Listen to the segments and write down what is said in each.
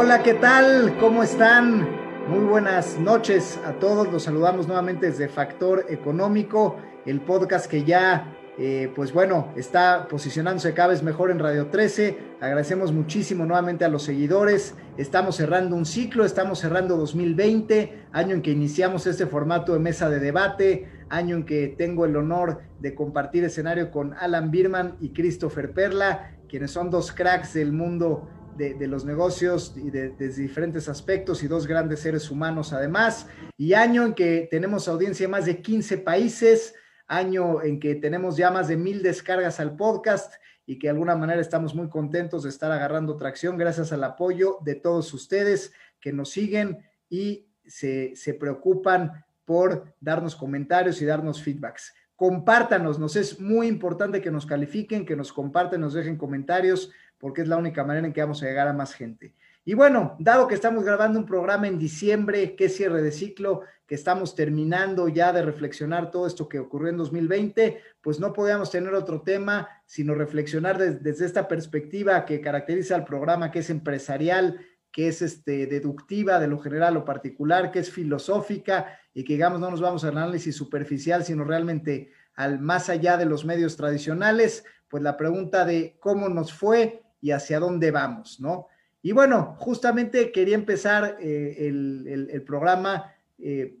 Hola, ¿qué tal? ¿Cómo están? Muy buenas noches a todos. Los saludamos nuevamente desde Factor Económico, el podcast que ya, eh, pues bueno, está posicionándose cada vez mejor en Radio 13. Agradecemos muchísimo nuevamente a los seguidores. Estamos cerrando un ciclo, estamos cerrando 2020, año en que iniciamos este formato de mesa de debate, año en que tengo el honor de compartir escenario con Alan Birman y Christopher Perla, quienes son dos cracks del mundo de, los negocios y de, diferentes aspectos y dos grandes seres humanos además. Y año en que tenemos audiencia en más de 15 países, año en que tenemos ya más de mil descargas al podcast y que de alguna manera estamos muy contentos de estar agarrando tracción gracias al apoyo de todos ustedes que nos siguen y se, se preocupan por darnos comentarios y darnos feedbacks. Compártanos, nos es muy importante que nos califiquen, que nos comparten, nos dejen comentarios porque es la única manera en que vamos a llegar a más gente. Y bueno, dado que estamos grabando un programa en diciembre, que cierre de ciclo, que estamos terminando ya de reflexionar todo esto que ocurrió en 2020, pues no podíamos tener otro tema, sino reflexionar desde esta perspectiva que caracteriza al programa, que es empresarial, que es este, deductiva de lo general o particular, que es filosófica y que digamos no nos vamos al análisis superficial, sino realmente al más allá de los medios tradicionales, pues la pregunta de cómo nos fue y hacia dónde vamos, ¿no? Y bueno, justamente quería empezar eh, el, programa eh,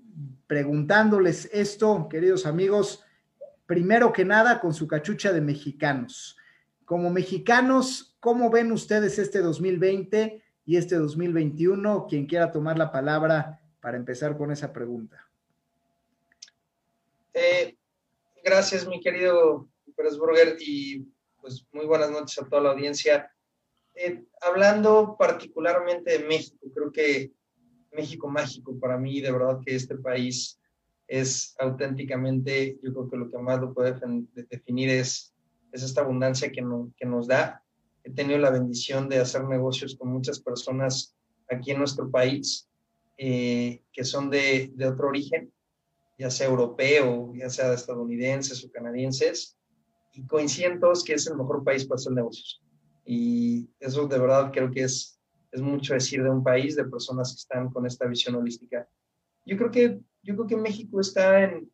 preguntándoles esto, queridos amigos, primero que nada con su cachucha de mexicanos. Como mexicanos, ¿cómo ven ustedes este 2020 y este 2021? Quien quiera tomar la palabra para empezar con esa pregunta. Eh, gracias, mi querido Burger, y pues muy buenas noches a toda la audiencia. Eh, hablando particularmente de México, creo que México mágico para mí, de verdad que este país es auténticamente, yo creo que lo que más lo puede definir es, es esta abundancia que, que nos da. He tenido la bendición de hacer negocios con muchas personas aquí en nuestro país eh, que son de, de otro origen, ya sea europeo, ya sea estadounidenses o canadienses, y coinciden todos que es el mejor país para hacer negocios. Y eso de verdad creo que es, es mucho decir de un país, de personas que están con esta visión holística. Yo creo que, yo creo que México está en,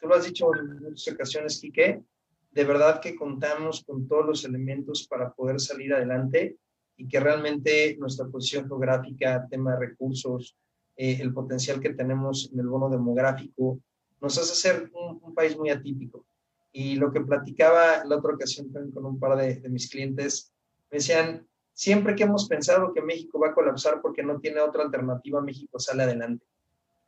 tú lo has dicho en muchas ocasiones, Quique, de verdad que contamos con todos los elementos para poder salir adelante y que realmente nuestra posición geográfica, tema de recursos, eh, el potencial que tenemos en el bono demográfico, nos hace ser un, un, país muy atípico. Y lo que platicaba la otra ocasión con un par de, de mis clientes, me decían, siempre que hemos pensado que México va a colapsar porque no tiene otra alternativa, México sale adelante.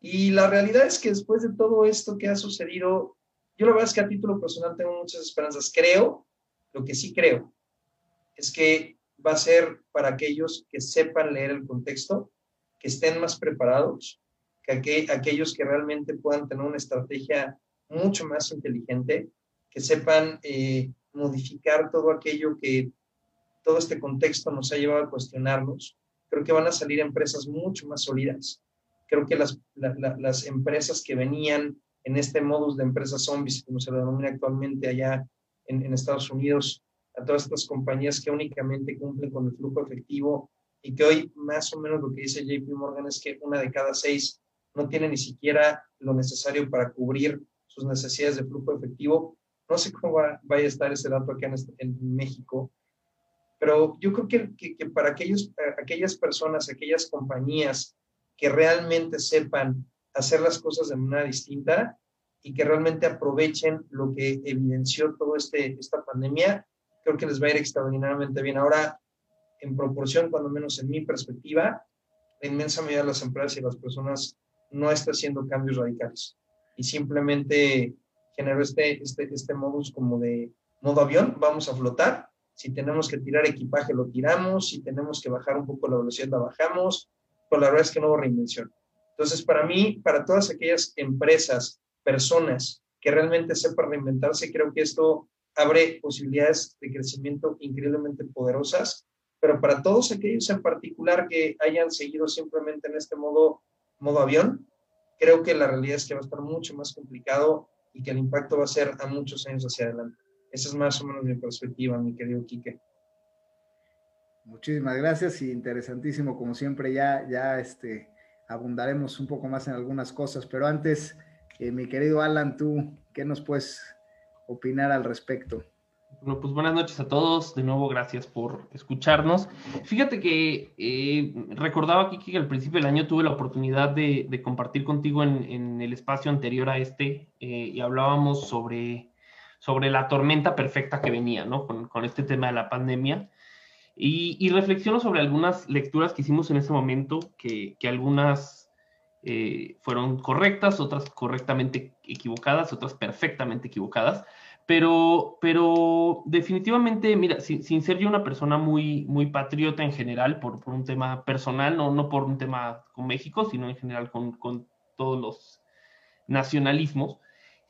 Y la realidad es que después de todo esto que ha sucedido, yo la verdad es que a título personal tengo muchas esperanzas. Creo, lo que sí creo, es que va a ser para aquellos que sepan leer el contexto, que estén más preparados, que aquellos que realmente puedan tener una estrategia mucho más inteligente, que sepan eh, modificar todo aquello que todo este contexto nos ha llevado a cuestionarnos, creo que van a salir empresas mucho más sólidas. Creo que las, las empresas que venían en este modus de empresas zombies, como se lo denomina actualmente allá en, en Estados Unidos, a todas estas compañías que únicamente cumplen con el flujo efectivo y que hoy más o menos lo que dice JP Morgan es que una de cada seis no tiene ni siquiera lo necesario para cubrir sus necesidades de flujo efectivo. No sé cómo va, vaya a estar ese dato acá en, en México, pero yo creo que, que, para aquellos, aquellas personas, aquellas compañías que realmente sepan hacer las cosas de manera distinta y que realmente aprovechen lo que evidenció toda este, esta pandemia, creo que les va a ir extraordinariamente bien. Ahora, en proporción, cuando menos en mi perspectiva, la inmensa mayoría de las empresas y las personas no está haciendo cambios radicales y simplemente generó este, este, este modus como de modo avión, vamos a flotar si tenemos que tirar equipaje, lo tiramos. Si tenemos que bajar un poco la velocidad, la bajamos. Pero la verdad es que no hubo reinvención. Entonces, para mí, para todas aquellas empresas, personas que realmente sepan reinventarse, creo que esto abre posibilidades de crecimiento increíblemente poderosas. Pero para todos aquellos en particular que hayan seguido simplemente en este modo, modo avión, creo que la realidad es que va a estar mucho más complicado y que el impacto va a ser a muchos años hacia adelante. Esa es más o menos mi perspectiva, mi querido Quique. Muchísimas gracias y interesantísimo como siempre ya, ya este, abundaremos un poco más en algunas cosas, pero antes, eh, mi querido Alan, tú, ¿qué nos puedes opinar al respecto? Bueno, pues buenas noches a todos. De nuevo, gracias por escucharnos. Fíjate que eh, recordaba aquí que al principio del año tuve la oportunidad de, compartir contigo en, el espacio anterior a este eh, y hablábamos sobre, sobre la tormenta perfecta que venía, ¿no? Con, con este tema de la pandemia. Y, reflexiono sobre algunas lecturas que hicimos en ese momento, que, algunas eh, fueron correctas, otras correctamente equivocadas, otras perfectamente equivocadas. Pero, pero definitivamente, mira, sin, ser yo una persona muy, muy patriota en general, por, por un tema personal, no, no por un tema con México, sino en general con, con todos los nacionalismos,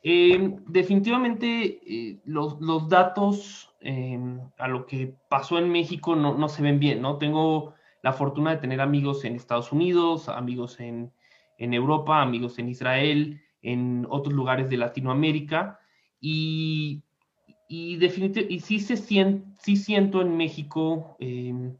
eh, definitivamente eh, los, los, datos Em, a lo que pasó en México no, no, se ven bien, ¿no? Tengo la fortuna de tener amigos en Estados Unidos, amigos en, en Europa, amigos en Israel, en otros lugares de Latinoamérica, y, y definitivamente, y sí, se siente, sí siento en México em,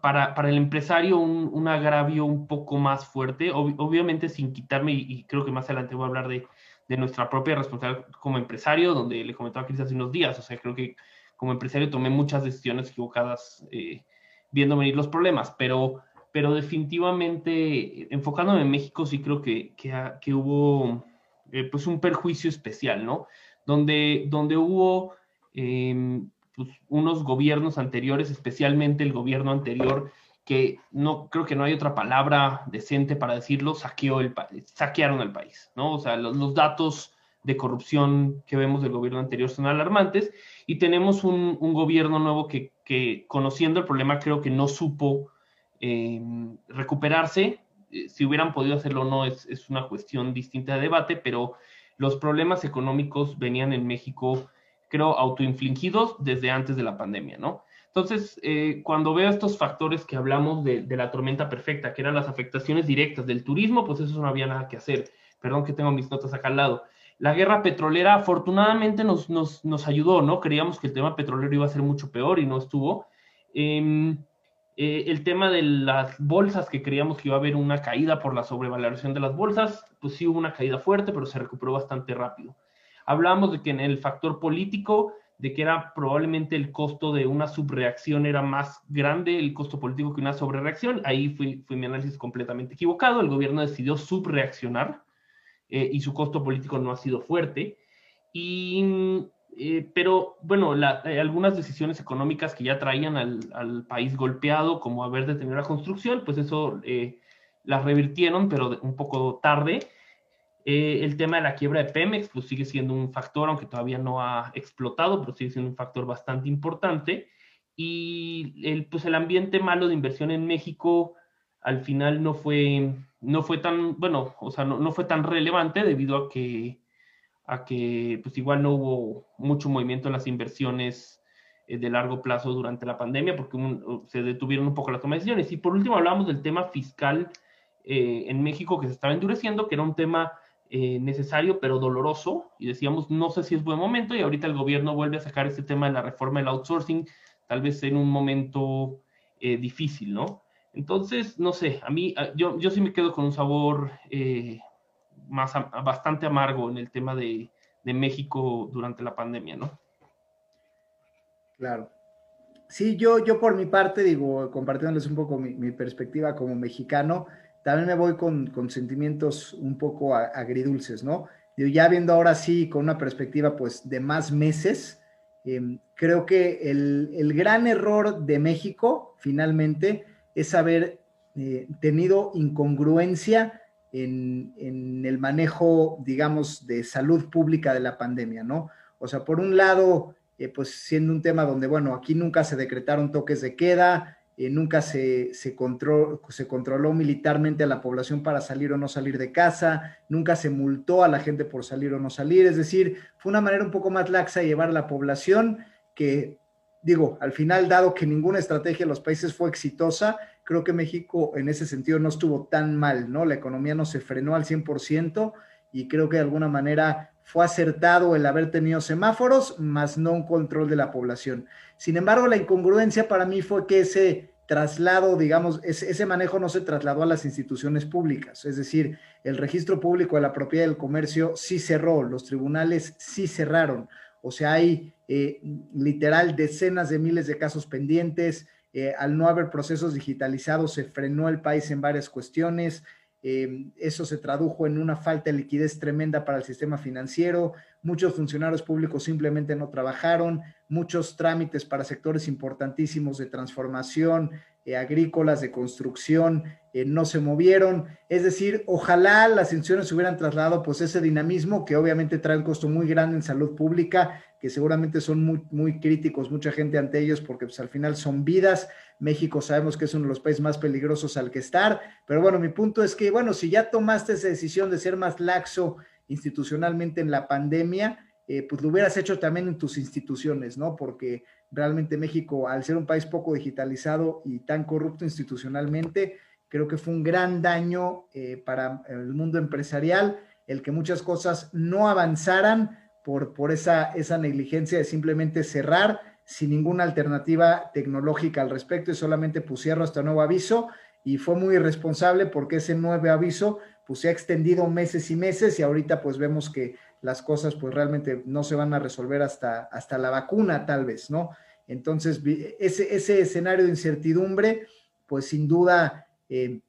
para, para, el empresario un, un, agravio un poco más fuerte, obviamente sin quitarme, y, creo que más adelante voy a hablar de, de nuestra propia responsabilidad como empresario, donde le comentaba a Cris hace unos días, o sea, creo que como empresario tomé muchas decisiones equivocadas eh, viendo venir los problemas, pero, pero definitivamente enfocándome en México sí creo que, que, hubo eh, pues un perjuicio especial, ¿no? Donde, donde hubo em, pues unos gobiernos anteriores, especialmente el gobierno anterior, que no creo que no hay otra palabra decente para decirlo, saqueó el saquearon el país, ¿no? O sea, los, los datos de corrupción que vemos del gobierno anterior son alarmantes y tenemos un, gobierno nuevo que, conociendo el problema creo que no supo em, recuperarse. Eh, si hubieran podido hacerlo o no es, una cuestión distinta de debate, pero los problemas económicos venían en México, creo, autoinfligidos desde antes de la pandemia, ¿no? Entonces, eh, cuando veo estos factores que hablamos de, la tormenta perfecta, que eran las afectaciones directas del turismo, pues eso no había nada que hacer. Perdón que tengo mis notas acá al lado la guerra petrolera afortunadamente nos, nos, ayudó, ¿no? Creíamos que el tema petrolero iba a ser mucho peor y no estuvo. Em, eh, el tema de las bolsas, que creíamos que iba a haber una caída por la sobrevaloración de las bolsas, pues sí hubo una caída fuerte, pero se recuperó bastante rápido. Hablamos de que en el factor político, de que era probablemente el costo de una subreacción era más grande el costo político que una sobrereacción. Ahí fue, fue mi análisis completamente equivocado. El gobierno decidió subreaccionar eh, y su costo político no ha sido fuerte. Y, eh, pero bueno, eh, algunas decisiones económicas que ya traían al, país golpeado, como haber detenido la construcción, pues eso las revirtieron, pero un poco tarde. el tema de la quiebra de Pemex, pues sigue siendo un factor, aunque todavía no ha explotado, pero sigue siendo un factor bastante importante. Y el, pues el ambiente malo de inversión en México al final no fue, no fue tan, bueno, o sea, no, fue tan relevante debido a que, a que pues igual no hubo mucho movimiento en las inversiones eh, de largo plazo durante la pandemia porque se detuvieron un poco las tomas de decisiones. Y por último hablamos del tema fiscal eh, en México que se estaba endureciendo, que era un tema eh, necesario pero doloroso y decíamos no sé si es buen momento y ahorita el gobierno vuelve a sacar este tema de la reforma del outsourcing, tal vez en un momento difícil, ¿no? Entonces, no sé, a mí, yo, yo sí me quedo con un sabor eh, más bastante amargo en el tema de, México durante la pandemia, ¿no? Claro. Sí, yo, yo por mi parte, digo, compartiéndoles un poco mi, perspectiva como mexicano, también me voy con, sentimientos un poco agridulces, ¿no? Digo, ya viendo ahora sí con una perspectiva pues de más meses, em, creo que el, el gran error de México finalmente es haber eh, tenido incongruencia en, el manejo, digamos, de salud pública de la pandemia, ¿no? O sea, por un lado, eh, pues siendo un tema donde, bueno, aquí nunca se decretaron toques de queda, eh, nunca se, se, se controló militarmente a la población para salir o no salir de casa, nunca se multó a la gente por salir o no salir, es decir, fue una manera un poco más laxa de llevar a la población que digo, al final, dado que ninguna estrategia de los países fue exitosa, creo que México en ese sentido no estuvo tan mal, ¿no? La economía no se frenó al 100% y creo que de alguna manera fue acertado el haber tenido semáforos, más no un control de la población. Sin embargo, la incongruencia para mí fue que ese traslado, digamos, ese, manejo no se trasladó a las instituciones públicas, es decir, el registro público de la propiedad del comercio sí cerró, los tribunales sí cerraron, o sea, hay eh, literal decenas de miles de casos pendientes, eh, al no haber procesos digitalizados se frenó el país en varias cuestiones, eh, eso se tradujo en una falta de liquidez tremenda para el sistema financiero, muchos funcionarios públicos simplemente no trabajaron, muchos trámites para sectores importantísimos de transformación, eh, agrícolas, de construcción, eh, no se movieron. Es decir, ojalá las instituciones hubieran trasladado pues ese dinamismo que obviamente trae un costo muy grande en salud pública, que seguramente son muy, muy críticos mucha gente ante ellos porque pues al final son vidas. México sabemos que es uno de los países más peligrosos al que estar, pero bueno, mi punto es que, bueno, si ya tomaste esa decisión de ser más laxo institucionalmente en la pandemia, eh, pues lo hubieras hecho también en tus instituciones, ¿no? Porque realmente México, al ser un país poco digitalizado y tan corrupto institucionalmente, creo que fue un gran daño eh, para el mundo empresarial el que muchas cosas no avanzaran por, por esa, esa negligencia de simplemente cerrar sin ninguna alternativa tecnológica al respecto y solamente pusieron hasta nuevo aviso y fue muy irresponsable porque ese nuevo aviso pues se ha extendido meses y meses y ahorita pues vemos que las cosas pues realmente no se van a resolver hasta, hasta la vacuna tal vez, ¿no? Entonces ese, ese escenario de incertidumbre pues sin duda eh,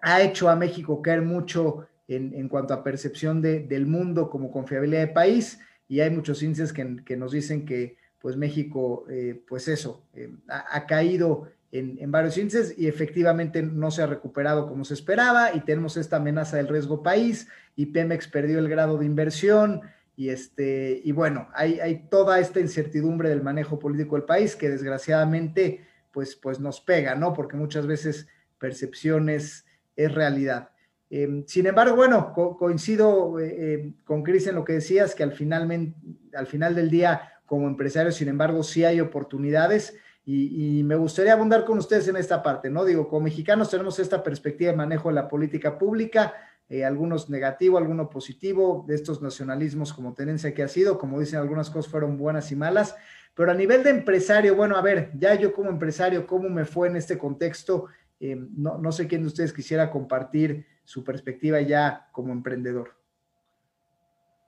ha hecho a México caer mucho en, en cuanto a percepción de, del mundo como confiabilidad de país y hay muchos índices que, nos dicen que pues México, eh, pues eso, eh, ha, caído en, varios índices y efectivamente no se ha recuperado como se esperaba y tenemos esta amenaza del riesgo país y Pemex perdió el grado de inversión y este y bueno, hay, toda esta incertidumbre del manejo político del país que desgraciadamente pues, pues nos pega, ¿no? Porque muchas veces percepciones es realidad. Em, sin embargo, bueno, coincido eh, em, con Cris en lo que decías, que al final, al final del día, como empresario, sin embargo, sí hay oportunidades y, me gustaría abundar con ustedes en esta parte, ¿no? Digo, como mexicanos tenemos esta perspectiva de manejo de la política pública, eh, algunos negativo, algunos positivo, de estos nacionalismos como tenencia que ha sido, como dicen algunas cosas fueron buenas y malas, pero a nivel de empresario, bueno, a ver, ya yo como empresario, ¿cómo me fue en este contexto? Eh, no, no, sé quién de ustedes quisiera compartir su perspectiva ya como emprendedor.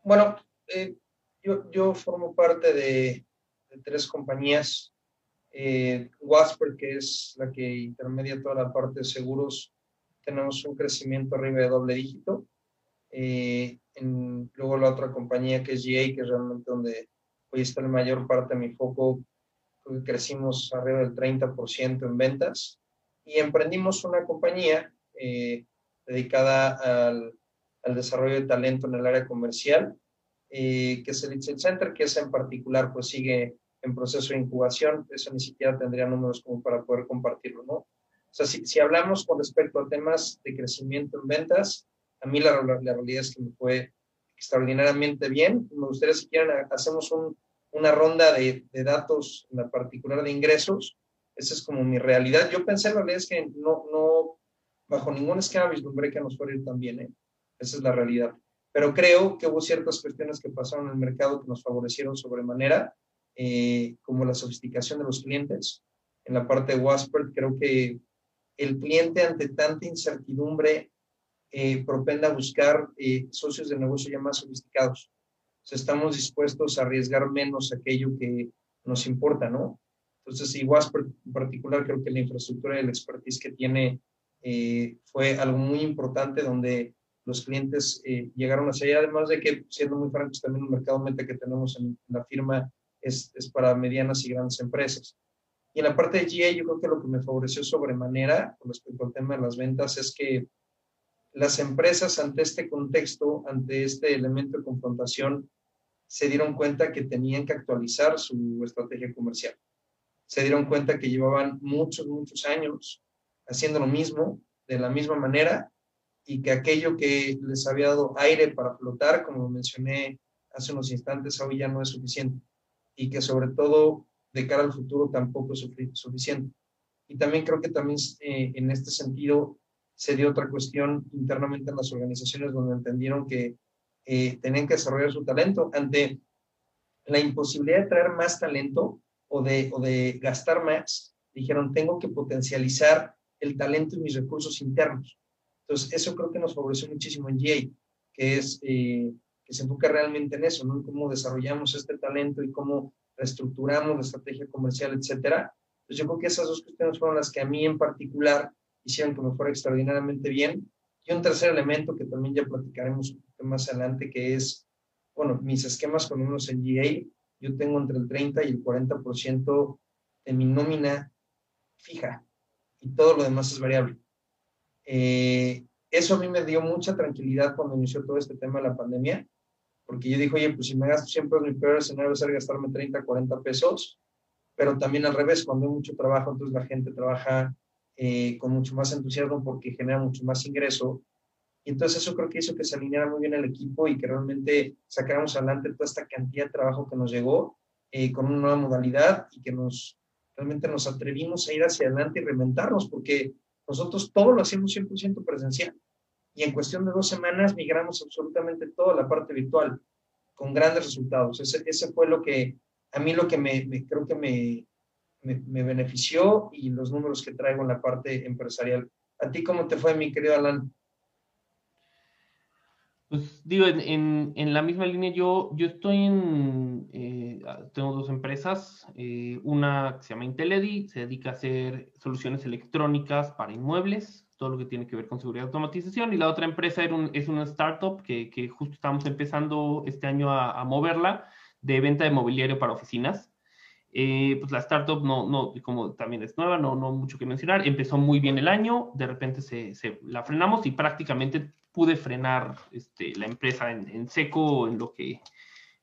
Bueno, eh, yo, yo, formo parte de, tres compañías. Eh, Wasper, que es la que intermedia toda la parte de seguros, tenemos un crecimiento arriba de doble dígito. En, luego la otra compañía que es GA, que es realmente donde hoy está la mayor parte de mi foco, crecimos arriba del 30% en ventas y emprendimos una compañía eh, dedicada al, al, desarrollo de talento en el área comercial, eh, que es el Excel Center, que es en particular, pues sigue en proceso de incubación, eso ni siquiera tendría números como para poder compartirlo, ¿no? O sea, si, si hablamos con respecto a temas de crecimiento en ventas, a mí la, la, realidad es que me fue extraordinariamente bien. Me gustaría si quieren hacemos un, una ronda de, de, datos, en la particular de ingresos, esa es como mi realidad. Yo pensé, la realidad es que no, no bajo ningún esquema vislumbré que nos fuera a ir tan bien. ¿eh? Esa es la realidad. Pero creo que hubo ciertas cuestiones que pasaron en el mercado que nos favorecieron sobremanera, eh, como la sofisticación de los clientes. En la parte de Wasper, creo que el cliente ante tanta incertidumbre eh, propende a buscar eh, socios de negocio ya más sofisticados. O sea, estamos dispuestos a arriesgar menos aquello que nos importa, ¿no? Entonces, igual en particular, creo que la infraestructura y el expertise que tiene eh, fue algo muy importante donde los clientes eh, llegaron a allá, además de que, siendo muy francos, también el mercado meta que tenemos en, la firma es, es, para medianas y grandes empresas. Y en la parte de GA, yo creo que lo que me favoreció sobremanera con respecto al tema de las ventas es que las empresas ante este contexto, ante este elemento de confrontación, se dieron cuenta que tenían que actualizar su estrategia comercial se dieron cuenta que llevaban muchos, muchos años haciendo lo mismo, de la misma manera, y que aquello que les había dado aire para flotar, como mencioné hace unos instantes, hoy ya no es suficiente, y que sobre todo de cara al futuro tampoco es suficiente. Y también creo que también eh, en este sentido se dio otra cuestión internamente en las organizaciones donde entendieron que eh, tenían que desarrollar su talento. Ante la imposibilidad de traer más talento o de, o de gastar más, dijeron, tengo que potencializar el talento y mis recursos internos. Entonces, eso creo que nos favoreció muchísimo en GA, que es eh, que se enfoca realmente en eso, ¿no? En cómo desarrollamos este talento y cómo reestructuramos la estrategia comercial, etcétera. Entonces, yo creo que esas dos cuestiones fueron las que a mí en particular hicieron que me fuera extraordinariamente bien. Y un tercer elemento que también ya platicaremos más adelante, que es, bueno, mis esquemas con unos en GA, yo tengo entre el 30 y el 40% de mi nómina fija y todo lo demás es variable. Eh, eso a mí me dio mucha tranquilidad cuando inició todo este tema de la pandemia, porque yo dije, oye, pues si me gasto siempre mi peor escenario es gastarme 30, 40 pesos, pero también al revés, cuando hay mucho trabajo, entonces la gente trabaja eh, con mucho más entusiasmo porque genera mucho más ingreso. Y entonces eso creo que hizo que se alineara muy bien el equipo y que realmente sacáramos adelante toda esta cantidad de trabajo que nos llegó eh, con una nueva modalidad y que nos realmente nos atrevimos a ir hacia adelante y reinventarnos porque nosotros todo lo hacemos 100% presencial. Y en cuestión de dos semanas migramos absolutamente toda la parte virtual con grandes resultados. Ese, ese fue lo que, a mí lo que me, creo que me, me, benefició y los números que traigo en la parte empresarial. ¿A ti cómo te fue, mi querido Alan? Pues digo, en, en, la misma línea, yo, yo estoy en, eh, tengo dos empresas, eh, una que se llama Inteledi, se dedica a hacer soluciones electrónicas para inmuebles, todo lo que tiene que ver con seguridad y automatización, y la otra empresa era un, es una startup que, que, justo estamos empezando este año a, a, moverla, de venta de mobiliario para oficinas. Eh, pues la startup no, no, como también es nueva, no, no mucho que mencionar, empezó muy bien el año, de repente se, se la frenamos y prácticamente pude frenar este, la empresa en, en, seco en lo, que,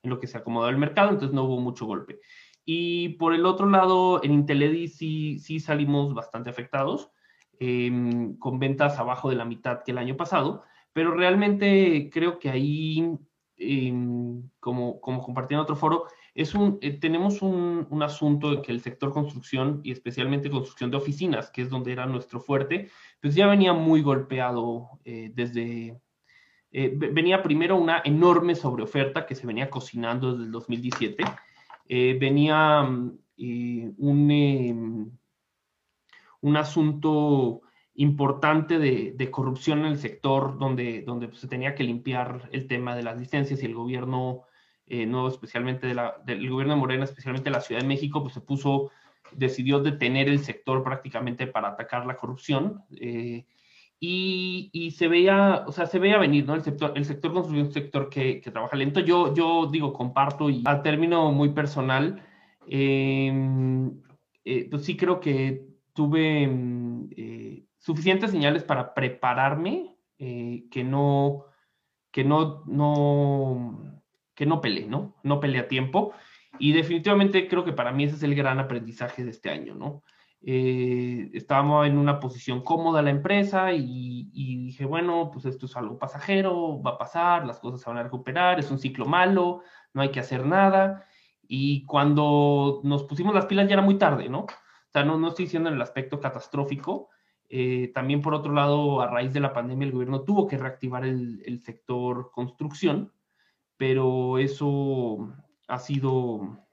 en lo que se acomodó el mercado, entonces no hubo mucho golpe. Y por el otro lado, en Inteledi sí, sí salimos bastante afectados, eh, con ventas abajo de la mitad que el año pasado, pero realmente creo que ahí, eh, como, como compartí en otro foro, es un, eh, tenemos un, un, asunto en que el sector construcción y especialmente construcción de oficinas, que es donde era nuestro fuerte, pues ya venía muy golpeado eh, desde, eh, venía primero una enorme sobreoferta que se venía cocinando desde el 2017, eh, venía un, em, un asunto importante de, de, corrupción en el sector donde, donde pues, se tenía que limpiar el tema de las licencias y el gobierno eh, no especialmente de la, del gobierno de Morena, especialmente la Ciudad de México, pues se puso, decidió detener el sector prácticamente para atacar la corrupción. Eh, y, y, se veía, o sea, se veía venir, ¿no? El sector, el sector construyó un sector que, que, trabaja lento. Yo, yo digo, comparto y a término muy personal, eh, eh, pues sí creo que tuve eh, suficientes señales para prepararme, que no, que no, no, que no peleé, ¿no? No peleé a tiempo. Y definitivamente creo que para mí ese es el gran aprendizaje de este año, ¿no? Eh, estábamos en una posición cómoda la empresa y, y, dije, bueno, pues esto es algo pasajero, va a pasar, las cosas se van a recuperar, es un ciclo malo, no hay que hacer nada. Y cuando nos pusimos las pilas ya era muy tarde, ¿no? No, no estoy diciendo en el aspecto catastrófico. Eh, también, por otro lado, a raíz de la pandemia, el gobierno tuvo que reactivar el, sector construcción pero eso ha sido,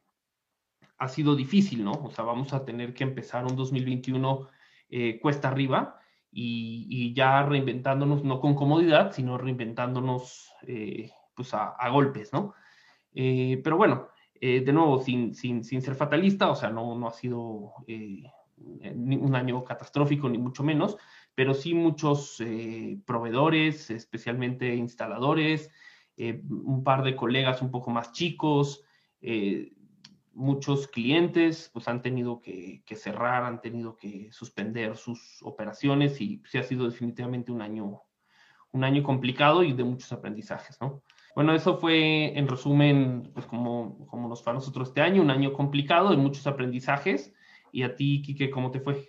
ha sido difícil, ¿no? O sea, vamos a tener que empezar un 2021 eh, cuesta arriba y, ya reinventándonos, no con comodidad, sino reinventándonos eh, pues a, a, golpes, ¿no? Eh, pero bueno, eh, de nuevo, sin, ser fatalista, o sea, no, no ha sido eh, un año catastrófico, ni mucho menos, pero sí muchos proveedores, especialmente instaladores, eh, un par de colegas un poco más chicos, eh, muchos clientes pues han tenido que, que, cerrar, han tenido que suspender sus operaciones y sí ha sido definitivamente un año, un año complicado y de muchos aprendizajes, ¿no? Bueno, eso fue en resumen, pues como, como nos fue a nosotros este año, un año complicado de muchos aprendizajes. Y a ti, Quique, ¿cómo te fue?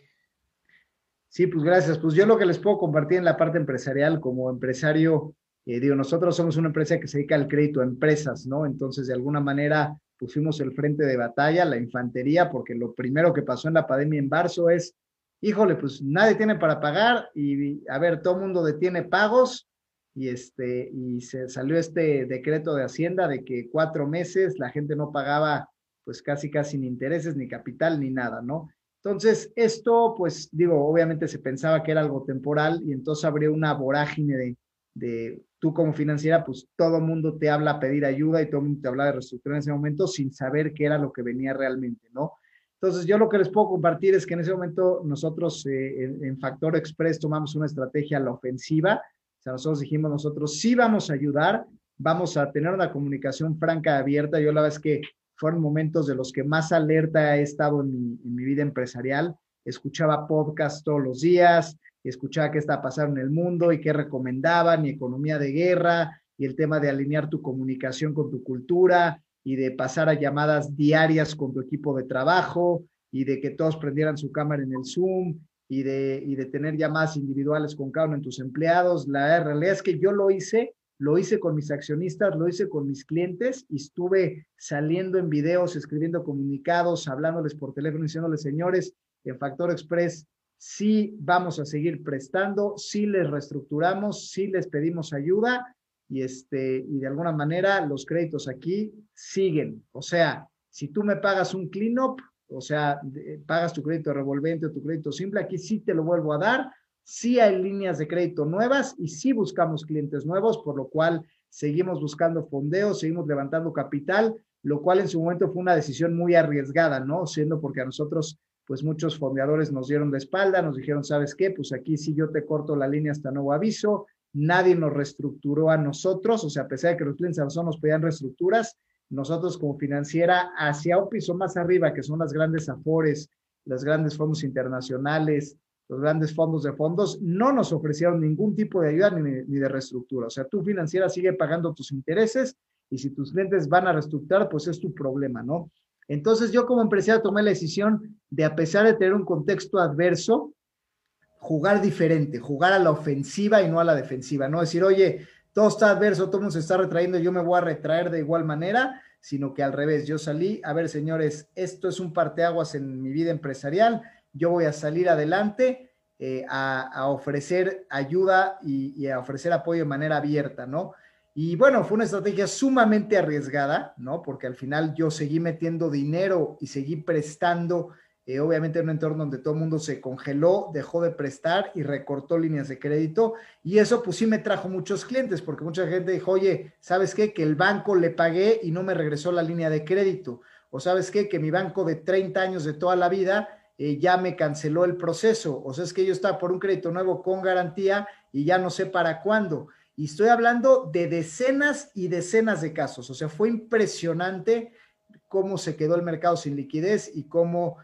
Sí, pues gracias. Pues yo lo que les puedo compartir en la parte empresarial, como empresario eh, digo, nosotros somos una empresa que se dedica al crédito a empresas, ¿no? Entonces, de alguna manera, pusimos el frente de batalla, la infantería, porque lo primero que pasó en la pandemia en marzo es, híjole, pues nadie tiene para pagar y, a ver, todo mundo detiene pagos y, este, y se salió este decreto de Hacienda de que cuatro meses la gente no pagaba pues casi casi ni intereses, ni capital, ni nada, ¿no? Entonces, esto, pues digo, obviamente se pensaba que era algo temporal y entonces habría una vorágine de, de tú como financiera, pues todo mundo te habla a pedir ayuda y todo el mundo te habla de reestructurar en ese momento sin saber qué era lo que venía realmente, ¿no? Entonces, yo lo que les puedo compartir es que en ese momento nosotros eh, en, en, Factor Express tomamos una estrategia a la ofensiva. Nosotros dijimos, nosotros sí vamos a ayudar, vamos a tener una comunicación franca, abierta. Yo la verdad es que fueron momentos de los que más alerta he estado en mi, en mi vida empresarial. Escuchaba podcast todos los días, escuchaba qué está pasando en el mundo y qué recomendaban, y economía de guerra, y el tema de alinear tu comunicación con tu cultura, y de pasar a llamadas diarias con tu equipo de trabajo, y de que todos prendieran su cámara en el Zoom, y de, y de tener llamadas individuales con cada uno de tus empleados. La realidad es que yo lo hice lo hice con mis accionistas, lo hice con mis clientes y estuve saliendo en videos, escribiendo comunicados, hablándoles por teléfono, diciéndoles, señores, en Factor Express sí vamos a seguir prestando, sí les reestructuramos, sí les pedimos ayuda y, este, y de alguna manera los créditos aquí siguen. O sea, si tú me pagas un cleanup, o sea, pagas tu crédito revolvente o tu crédito simple, aquí sí te lo vuelvo a dar sí hay líneas de crédito nuevas y sí buscamos clientes nuevos, por lo cual seguimos buscando fondeos, seguimos levantando capital, lo cual en su momento fue una decisión muy arriesgada, ¿no? Siendo porque a nosotros, pues muchos fondeadores nos dieron de espalda, nos dijeron, ¿sabes qué? Pues aquí sí yo te corto la línea hasta nuevo aviso, nadie nos reestructuró a nosotros, o sea, a pesar de que los clientes a nosotros nos pedían reestructuras, nosotros como financiera hacia un piso más arriba, que son las grandes afores, los grandes fondos internacionales, los grandes fondos de fondos no nos ofrecieron ningún tipo de ayuda ni, ni, de reestructura. O sea, tu financiera sigue pagando tus intereses y si tus clientes van a reestructurar, pues es tu problema, ¿no? Entonces yo como empresario tomé la decisión de, a pesar de tener un contexto adverso, jugar diferente, jugar a la ofensiva y no a la defensiva, no decir, oye, todo está adverso, todo el mundo se está retrayendo, yo me voy a retraer de igual manera, sino que al revés, yo salí, a ver, señores, esto es un parteaguas en mi vida empresarial, yo voy a salir adelante eh, a, ofrecer ayuda y, y, a ofrecer apoyo de manera abierta, ¿no? Y bueno, fue una estrategia sumamente arriesgada, ¿no? Porque al final yo seguí metiendo dinero y seguí prestando, eh, obviamente en un entorno donde todo el mundo se congeló, dejó de prestar y recortó líneas de crédito. Y eso pues sí me trajo muchos clientes, porque mucha gente dijo, oye, ¿sabes qué? Que el banco le pagué y no me regresó la línea de crédito. O sabes qué? Que mi banco de 30 años de toda la vida eh, ya me canceló el proceso. O sea, es que yo estaba por un crédito nuevo con garantía y ya no sé para cuándo. Y estoy hablando de decenas y decenas de casos. O sea, fue impresionante cómo se quedó el mercado sin liquidez y cómo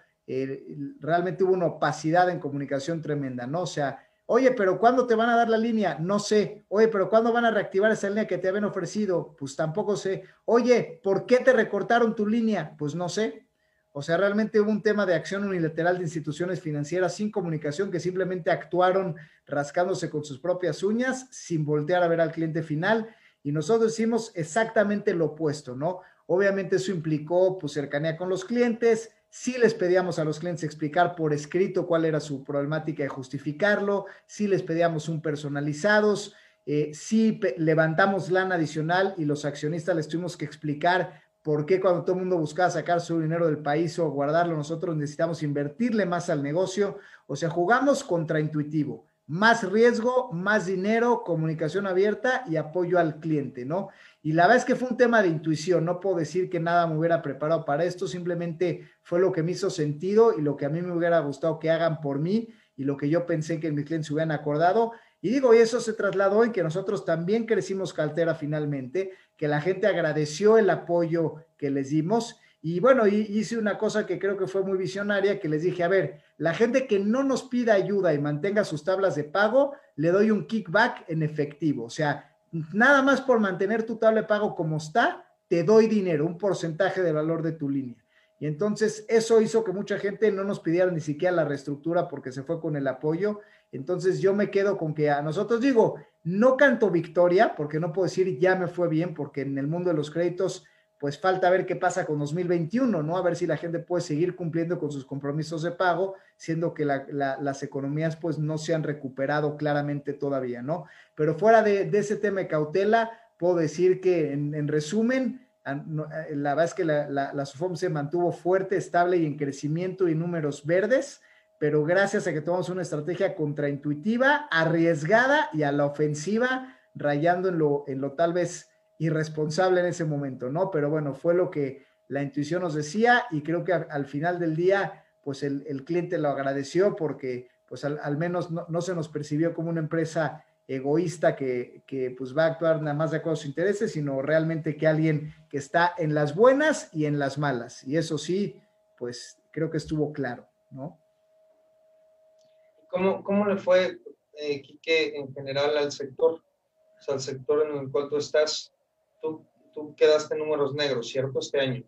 realmente hubo una opacidad en comunicación tremenda, ¿no? O sea, oye, pero ¿cuándo te van a dar la línea? No sé. Oye, pero ¿cuándo van a reactivar esa línea que te habían ofrecido? Pues tampoco sé. Oye, ¿por qué te recortaron tu línea? Pues no sé. O sea, realmente hubo un tema de acción unilateral de instituciones financieras sin comunicación que simplemente actuaron rascándose con sus propias uñas sin voltear a ver al cliente final. Y nosotros hicimos exactamente lo opuesto, ¿no? Obviamente eso implicó pues cercanía con los clientes, sí les pedíamos a los clientes explicar por escrito cuál era su problemática y justificarlo, sí les pedíamos un personalizados, eh, sí levantamos lana adicional y los accionistas les tuvimos que explicar ¿Por qué cuando todo el mundo buscaba sacar su dinero del país o guardarlo, nosotros necesitamos invertirle más al negocio? O sea, jugamos contraintuitivo. Más riesgo, más dinero, comunicación abierta y apoyo al cliente, ¿no? Y la verdad es que fue un tema de intuición. No puedo decir que nada me hubiera preparado para esto. Simplemente fue lo que me hizo sentido y lo que a mí me hubiera gustado que hagan por mí y lo que yo pensé que mis clientes hubieran acordado. Y digo, y eso se trasladó en que nosotros también crecimos Caltera finalmente, que la gente agradeció el apoyo que les dimos. Y bueno, hice una cosa que creo que fue muy visionaria, que les dije, a ver, la gente que no nos pida ayuda y mantenga sus tablas de pago, le doy un kickback en efectivo. O sea, nada más por mantener tu tabla de pago como está, te doy dinero, un porcentaje del valor de tu línea. Y entonces eso hizo que mucha gente no nos pidiera ni siquiera la reestructura porque se fue con el apoyo. Entonces yo me quedo con que a nosotros digo, no canto victoria porque no puedo decir ya me fue bien porque en el mundo de los créditos pues falta ver qué pasa con 2021, ¿no? A ver si la gente puede seguir cumpliendo con sus compromisos de pago, siendo que las economías pues no se han recuperado claramente todavía, ¿no? Pero fuera de, ese tema de cautela, puedo decir que en, resumen, eh, la verdad es que la, la, SUFOM se mantuvo fuerte, estable y en crecimiento y números verdes, pero gracias a que tomamos una estrategia contraintuitiva, arriesgada y a la ofensiva, rayando en lo, en lo tal vez irresponsable en ese momento, ¿no? Pero bueno, fue lo que la intuición nos decía y creo que al final del día, pues el, cliente lo agradeció porque pues al, menos no, se nos percibió como una empresa egoísta que, que, pues va a actuar nada más de acuerdo a sus intereses, sino realmente que alguien que está en las buenas y en las malas. Y eso sí, pues creo que estuvo claro, ¿no? ¿Cómo, cómo le fue, eh, Quique, en general al sector? Al sector en el cual tú estás, tú, quedaste en números negros, ¿cierto? Este año.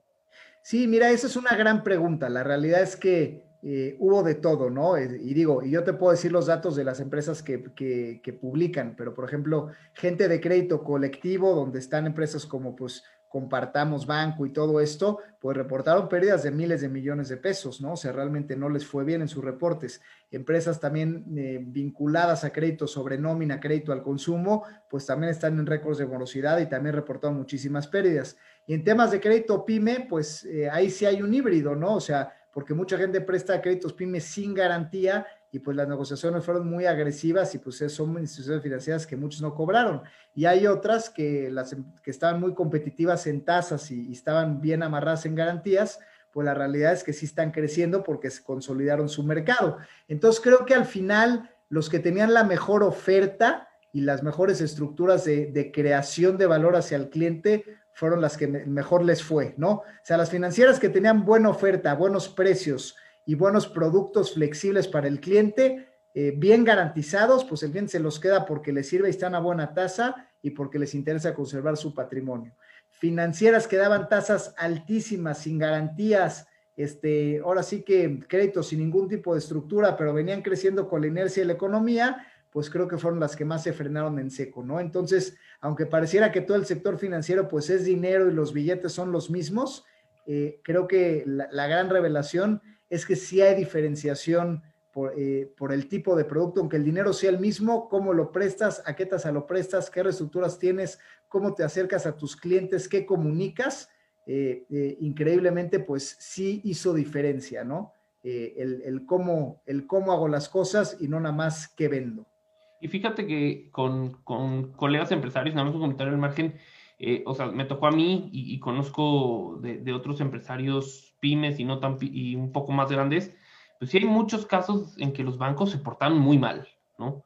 Sí, mira, esa es una gran pregunta. La realidad es que eh, hubo de todo, ¿no? Eh, y digo, y yo te puedo decir los datos de las empresas que, que, que, publican, pero por ejemplo, gente de crédito colectivo, donde están empresas como pues compartamos banco y todo esto, pues reportaron pérdidas de miles de millones de pesos, ¿no? O sea, realmente no les fue bien en sus reportes. Empresas también eh, vinculadas a crédito sobre nómina, crédito al consumo, pues también están en récords de morosidad y también reportaron muchísimas pérdidas. Y en temas de crédito pyme, pues eh, ahí sí hay un híbrido, ¿no? O sea, porque mucha gente presta créditos pyme sin garantía y pues las negociaciones fueron muy agresivas y pues son instituciones financieras que muchos no cobraron. Y hay otras que, las, que estaban muy competitivas en tasas y, estaban bien amarradas en garantías, pues la realidad es que sí están creciendo porque se consolidaron su mercado. Entonces creo que al final los que tenían la mejor oferta y las mejores estructuras de, de creación de valor hacia el cliente fueron las que mejor les fue, ¿no? O sea, las financieras que tenían buena oferta, buenos precios, y buenos productos flexibles para el cliente, eh, bien garantizados, pues el cliente se los queda porque les sirve y están a buena tasa y porque les interesa conservar su patrimonio. Financieras que daban tasas altísimas, sin garantías, este, ahora sí que créditos sin ningún tipo de estructura, pero venían creciendo con la inercia de la economía, pues creo que fueron las que más se frenaron en seco, ¿no? Entonces, aunque pareciera que todo el sector financiero pues es dinero y los billetes son los mismos, eh, creo que la gran revelación es que sí hay diferenciación eh, por, el tipo de producto, aunque el dinero sea el mismo, cómo lo prestas, a qué tasa lo prestas, qué reestructuras tienes, cómo te acercas a tus clientes, qué comunicas, eh, eh, increíblemente, pues sí hizo diferencia, ¿no? el, cómo, el cómo hago las cosas y no nada más qué vendo. Y fíjate que con, colegas empresarios, nada más un comentario al margen, o sea, me tocó a mí y, conozco de, de, otros empresarios pymes y no tan y un poco más grandes, pues sí hay muchos casos en que los bancos se portaron muy mal, ¿no?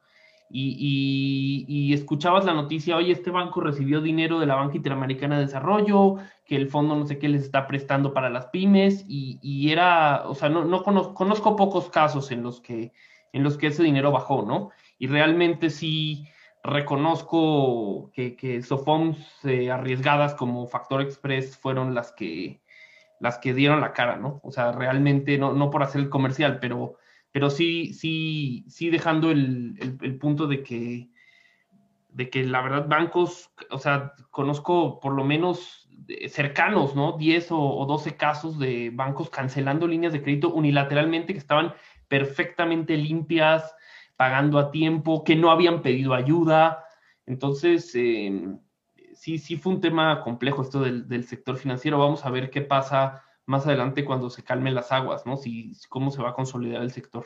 Y, y, escuchabas la noticia, oye, este banco recibió dinero de la Banca Interamericana de Desarrollo, que el fondo no sé qué les está prestando para las pymes, y, y era, o sea, no, no conozco, conozco, pocos casos en los, que, en los que ese dinero bajó, ¿no? Y realmente sí reconozco que, que Sofoms eh, arriesgadas como Factor Express fueron las que, las que dieron la cara, ¿no? O sea, realmente, no, no por hacer el comercial, pero, pero sí, sí, sí dejando el, el, punto de que, de que la verdad bancos, o sea, conozco por lo menos cercanos, ¿no? 10 o, o 12 casos de bancos cancelando líneas de crédito unilateralmente que estaban perfectamente limpias, pagando a tiempo, que no habían pedido ayuda. Entonces, eh, sí, sí fue un tema complejo esto del, sector financiero. Vamos a ver qué pasa más adelante cuando se calmen las aguas, ¿no? Si, cómo se va a consolidar el sector.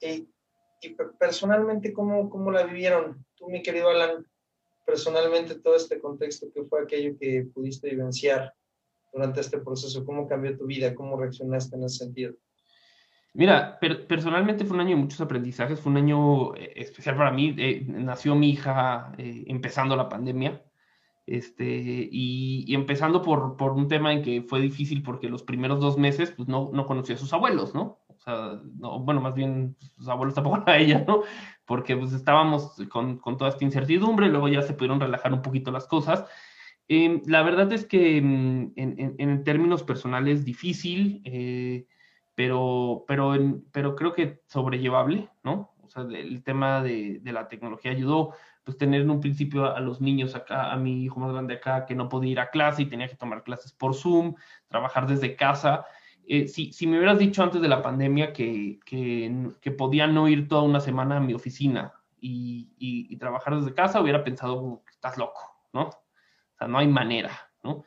Y, personalmente, ¿cómo, ¿cómo la vivieron? Tú, mi querido Alan, personalmente todo este contexto, ¿qué fue aquello que pudiste vivenciar durante este proceso? ¿Cómo cambió tu vida? ¿Cómo reaccionaste en ese sentido? Mira, personalmente fue un año de muchos aprendizajes, fue un año eh, especial para mí. Eh, nació mi hija eh, empezando la pandemia. Este, y, empezando por, por, un tema en que fue difícil porque los primeros dos meses pues no, no conocía a sus abuelos, ¿no? O sea, no, bueno, más bien sus abuelos tampoco a ella, ¿no? Porque pues estábamos con, con, toda esta incertidumbre, luego ya se pudieron relajar un poquito las cosas. Eh, la verdad es que mm, en, en, términos personales difícil, eh, pero, pero, pero creo que sobrellevable, ¿no? O sea, el tema de, de la tecnología ayudó pues tener en un principio a, los niños acá, a mi hijo más grande acá, que no podía ir a clase y tenía que tomar clases por Zoom, trabajar desde casa. Eh, si, si, me hubieras dicho antes de la pandemia que, que, que, podía no ir toda una semana a mi oficina y, y, trabajar desde casa, hubiera pensado, estás loco, ¿no? O sea, no hay manera, ¿no?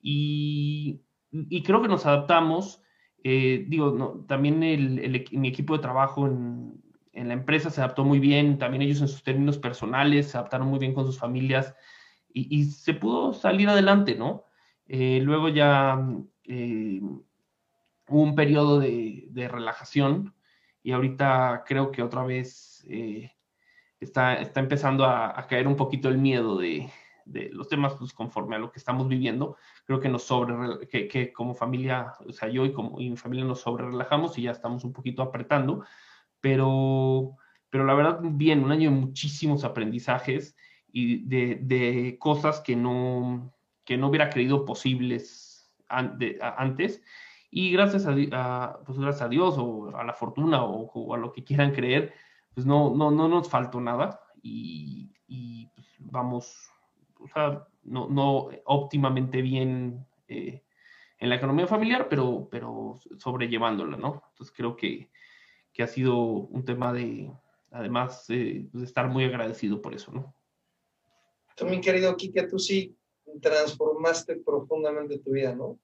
Y, y creo que nos adaptamos. Eh, digo, no, también el, mi equipo de trabajo en, en, la empresa se adaptó muy bien, también ellos en sus términos personales se adaptaron muy bien con sus familias y, y se pudo salir adelante, ¿no? Eh, luego ya eh, hubo un periodo de, de, relajación y ahorita creo que otra vez está, está empezando a, a, caer un poquito el miedo de, de los temas pues, conforme a lo que estamos viviendo, creo que nos sobre, que, que como familia, o sea, yo y, como, y mi familia nos sobre relajamos y ya estamos un poquito apretando, pero, pero la verdad, bien, un año de muchísimos aprendizajes y de, de cosas que no, que no hubiera creído posibles antes. Y gracias a, pues gracias a Dios o a la fortuna o, a lo que quieran creer, pues no, no, no nos faltó nada y, y pues vamos, o sea, no, no óptimamente bien eh, en la economía familiar, pero, pero sobrellevándola, ¿no? Entonces creo que, que ha sido un tema de, además, de estar muy agradecido por eso, ¿no? Tú, mi querido Kike, tú sí transformaste profundamente tu vida, ¿no?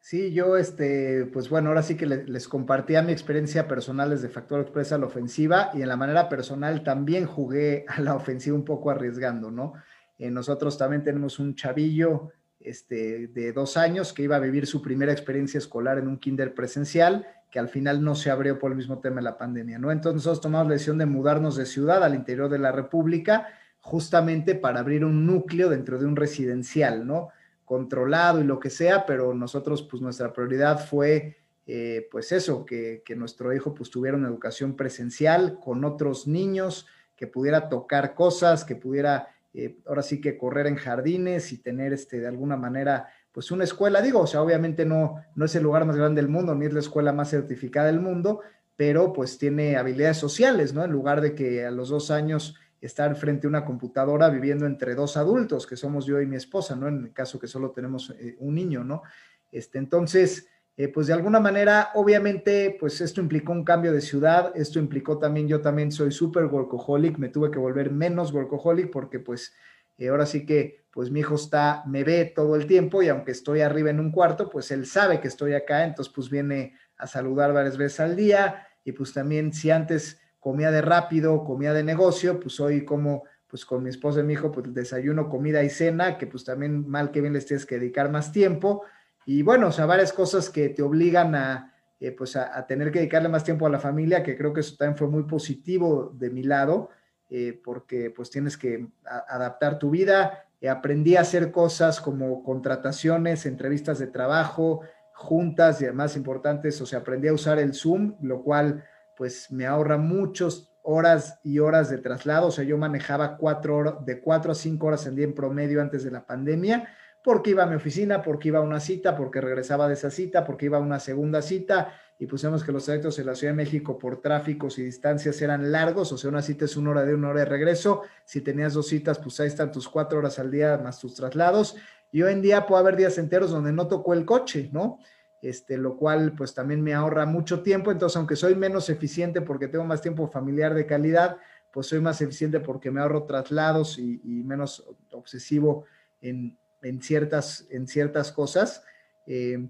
Sí, yo, este, pues bueno, ahora sí que les, les compartía mi experiencia personal desde Factor Express a la ofensiva y en la manera personal también jugué a la ofensiva un poco arriesgando, ¿no? Eh, nosotros también tenemos un chavillo este, de dos años que iba a vivir su primera experiencia escolar en un kinder presencial, que al final no se abrió por el mismo tema de la pandemia, ¿no? Entonces nosotros tomamos la decisión de mudarnos de ciudad al interior de la República, justamente para abrir un núcleo dentro de un residencial, ¿no? Controlado y lo que sea, pero nosotros, pues nuestra prioridad fue, eh, pues eso, que, que, nuestro hijo pues tuviera una educación presencial con otros niños, que pudiera tocar cosas, que pudiera eh, ahora sí que correr en jardines y tener este, de alguna manera, pues una escuela, digo, o sea, obviamente no, no es el lugar más grande del mundo, ni es la escuela más certificada del mundo, pero pues tiene habilidades sociales, ¿no? En lugar de que a los dos años estar frente a una computadora viviendo entre dos adultos, que somos yo y mi esposa, ¿no? En el caso que solo tenemos eh, un niño, ¿no? Este, entonces, eh, pues de alguna manera, obviamente, pues esto implicó un cambio de ciudad, esto implicó también, yo también soy súper workaholic, me tuve que volver menos workaholic porque pues eh, ahora sí que pues mi hijo está, me ve todo el tiempo y aunque estoy arriba en un cuarto, pues él sabe que estoy acá, entonces pues viene a saludar varias veces al día y pues también si antes comía de rápido, comía de negocio, pues hoy como pues con mi esposa y mi hijo, pues desayuno, comida y cena, que pues también mal que bien les tienes que dedicar más tiempo y bueno, o sea, varias cosas que te obligan a, eh, pues a, tener que dedicarle más tiempo a la familia, que creo que eso también fue muy positivo de mi lado, eh, porque pues tienes que adaptar tu vida. Eh, aprendí a hacer cosas como contrataciones, entrevistas de trabajo, juntas y más importantes, o sea, aprendí a usar el Zoom, lo cual pues me ahorra muchas horas y horas de traslado, o sea, yo manejaba cuatro de cuatro a cinco horas en día en promedio antes de la pandemia, porque iba a mi oficina, porque iba a una cita, porque regresaba de esa cita, porque iba a una segunda cita y pusimos que los trayectos en la Ciudad de México por tráficos y distancias eran largos, o sea, una cita es una hora de una hora de regreso, si tenías dos citas, pues ahí están tus cuatro horas al día más tus traslados, y hoy en día puede haber días enteros donde no tocó el coche, ¿no? Este, lo cual pues también me ahorra mucho tiempo, entonces aunque soy menos eficiente porque tengo más tiempo familiar de calidad, pues soy más eficiente porque me ahorro traslados y, y menos obsesivo en, en ciertas, en ciertas cosas. Eh,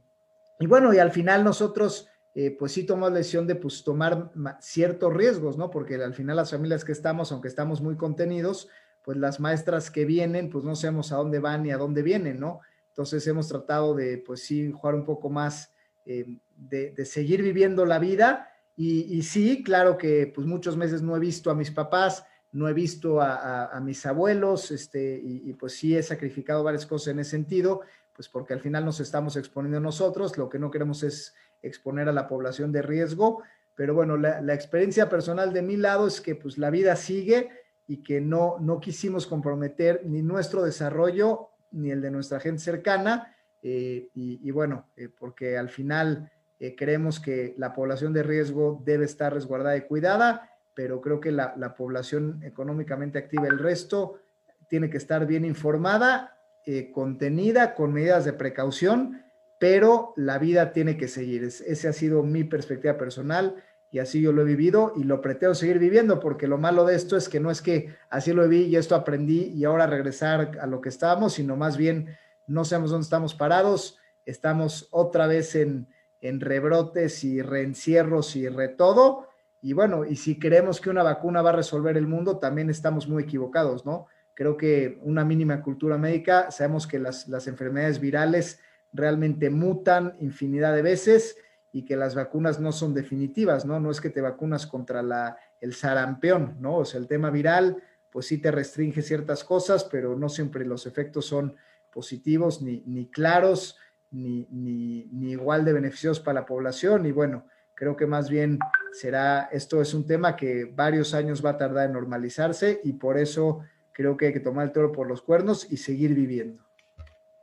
y bueno, y al final nosotros, eh, pues sí tomamos la decisión de pues, tomar ciertos riesgos, ¿no? Porque al final las familias que estamos, aunque estamos muy contenidos, pues las maestras que vienen, pues no sabemos a dónde van ni a dónde vienen, ¿no? Entonces hemos tratado de, pues sí, jugar un poco más, eh, de, seguir viviendo la vida. Y, y, sí, claro que pues muchos meses no he visto a mis papás, no he visto a, mis abuelos, este, y, pues sí he sacrificado varias cosas en ese sentido, pues porque al final nos estamos exponiendo nosotros, lo que no queremos es exponer a la población de riesgo, pero bueno, la, experiencia personal de mi lado es que pues la vida sigue y que no, no quisimos comprometer ni nuestro desarrollo ni el de nuestra gente cercana, eh, y, bueno, eh, porque al final eh, creemos que la población de riesgo debe estar resguardada y cuidada, pero creo que la, población económicamente activa, el resto, tiene que estar bien informada, eh, contenida, con medidas de precaución, pero la vida tiene que seguir. esa ha sido mi perspectiva personal y así yo lo he vivido y lo pretendo seguir viviendo, porque lo malo de esto es que no es que así lo vi y esto aprendí y ahora regresar a lo que estábamos, sino más bien no sabemos dónde estamos parados, estamos otra vez en, en rebrotes y reencierros y retodo. Y bueno, y si creemos que una vacuna va a resolver el mundo, también estamos muy equivocados, ¿no? Creo que una mínima cultura médica, sabemos que las, las enfermedades virales realmente mutan infinidad de veces y que las vacunas no son definitivas, ¿no? No es que te vacunas contra la, el sarampión, ¿no? O sea, el tema viral, pues sí te restringe ciertas cosas, pero no siempre los efectos son positivos ni, ni claros, ni, ni, ni igual de beneficiosos para la población. Y bueno, creo que más bien será, esto es un tema que varios años va a tardar en normalizarse y por eso creo que hay que tomar el toro por los cuernos y seguir viviendo.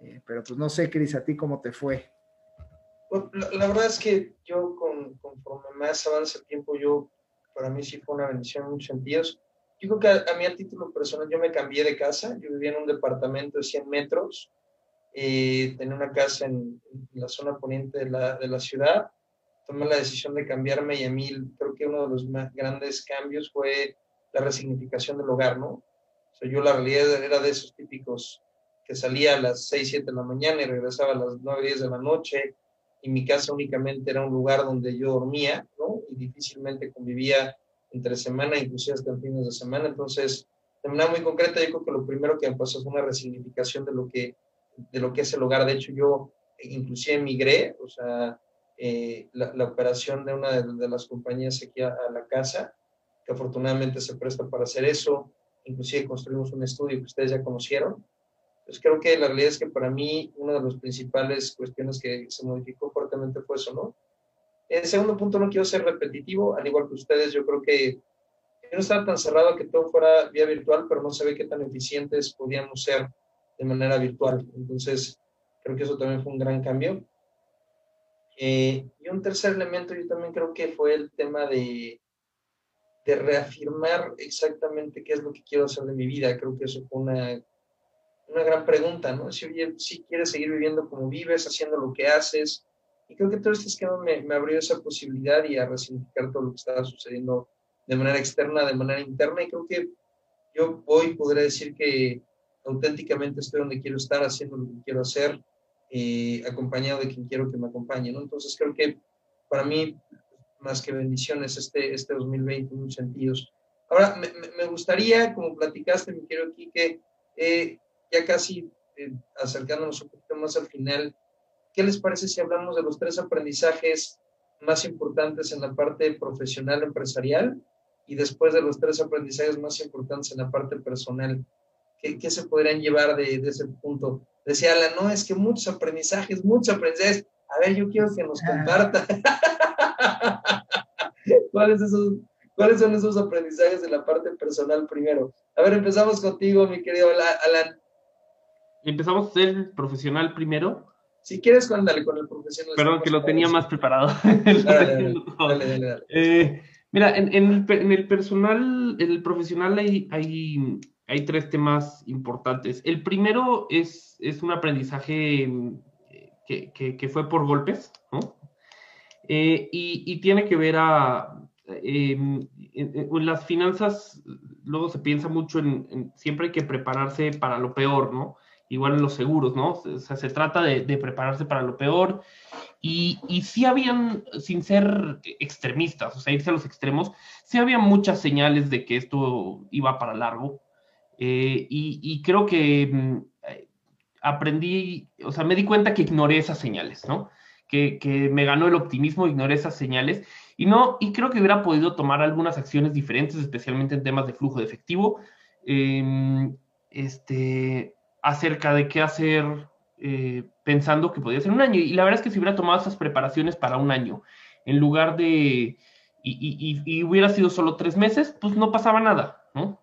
Eh, pero pues no sé, Cris, a ti cómo te fue. Pues, la, verdad es que yo, con, conforme más avanza el tiempo, yo, para mí sí fue una bendición en muchos sentidos. Yo creo que a, mí a título personal, yo me cambié de casa, yo vivía en un departamento de 100 metros, eh, tenía una casa en, la zona poniente de la, de la ciudad, tomé la decisión de cambiarme y a mí creo que uno de los más grandes cambios fue la resignificación del hogar, ¿no? O sea, yo la realidad era de esos típicos que salía a las 6, 7 de la mañana y regresaba a las 9, 10 de la noche, y mi casa únicamente era un lugar donde yo dormía, ¿no? Y difícilmente convivía entre semana, inclusive hasta fines de semana. Entonces, de manera muy concreta, yo creo que lo primero que me pasó fue una resignificación de lo que, de lo que es el hogar. De hecho, yo inclusive emigré, o sea, eh, la, operación de una de, las compañías aquí a, a, la casa, que afortunadamente se presta para hacer eso. Inclusive construimos un estudio que ustedes ya conocieron, pues creo que la realidad es que para mí una de las principales cuestiones que se modificó fuertemente fue eso, ¿no? En segundo punto, no quiero ser repetitivo, al igual que ustedes, yo creo que no estaba tan cerrado que todo fuera vía virtual, pero no se ve qué tan eficientes podíamos ser de manera virtual. Entonces, creo que eso también fue un gran cambio. Eh, y un tercer elemento, yo también creo que fue el tema de, de reafirmar exactamente qué es lo que quiero hacer de mi vida. Creo que eso fue una una gran pregunta, ¿no? Si, oye, si quieres seguir viviendo como vives, haciendo lo que haces. Y creo que todo este esquema me, me abrió esa posibilidad y a resignificar todo lo que estaba sucediendo de manera externa, de manera interna. Y creo que yo hoy podré decir que auténticamente estoy donde quiero estar, haciendo lo que quiero hacer, eh, acompañado de quien quiero que me acompañe, ¿no? Entonces creo que para mí, más que bendiciones, este, este 2020 en muchos sentidos. Ahora, me, gustaría, como platicaste, mi querido Quique, eh, ya casi eh, acercándonos un poquito más al final, ¿qué les parece si hablamos de los tres aprendizajes más importantes en la parte profesional empresarial y después de los tres aprendizajes más importantes en la parte personal? ¿Qué, qué se podrían llevar de, de, ese punto? Decía Alan, no, es que muchos aprendizajes, muchos aprendizajes. A ver, yo quiero que nos comparta. ¿Cuáles, esos, ¿Cuáles son esos aprendizajes de la parte personal primero? A ver, empezamos contigo, mi querido Alan. Empezamos el profesional primero. Si quieres, ándale con el profesional. Perdón, que lo tenía más preparado. Eh, mira, en, el, personal, en el profesional hay, hay, hay, tres temas importantes. El primero es, es un aprendizaje que, que, fue por golpes, ¿no? Eh, y, y, tiene que ver a... Em, las finanzas, luego se piensa mucho en, en, siempre hay que prepararse para lo peor, ¿no? igual en los seguros, ¿no? O sea, se trata de, prepararse para lo peor. Y, y sí habían, sin ser extremistas, o sea, irse a los extremos, sí había muchas señales de que esto iba para largo. Eh, y, creo que mm, aprendí, o sea, me di cuenta que ignoré esas señales, ¿no? Que, me ganó el optimismo, ignoré esas señales y no, y creo que hubiera podido tomar algunas acciones diferentes, especialmente en temas de flujo de efectivo. Em, este, acerca de qué hacer eh, pensando que podía ser un año. Y la verdad es que si hubiera tomado esas preparaciones para un año, en lugar de, y, hubiera sido solo tres meses, pues no pasaba nada, ¿no?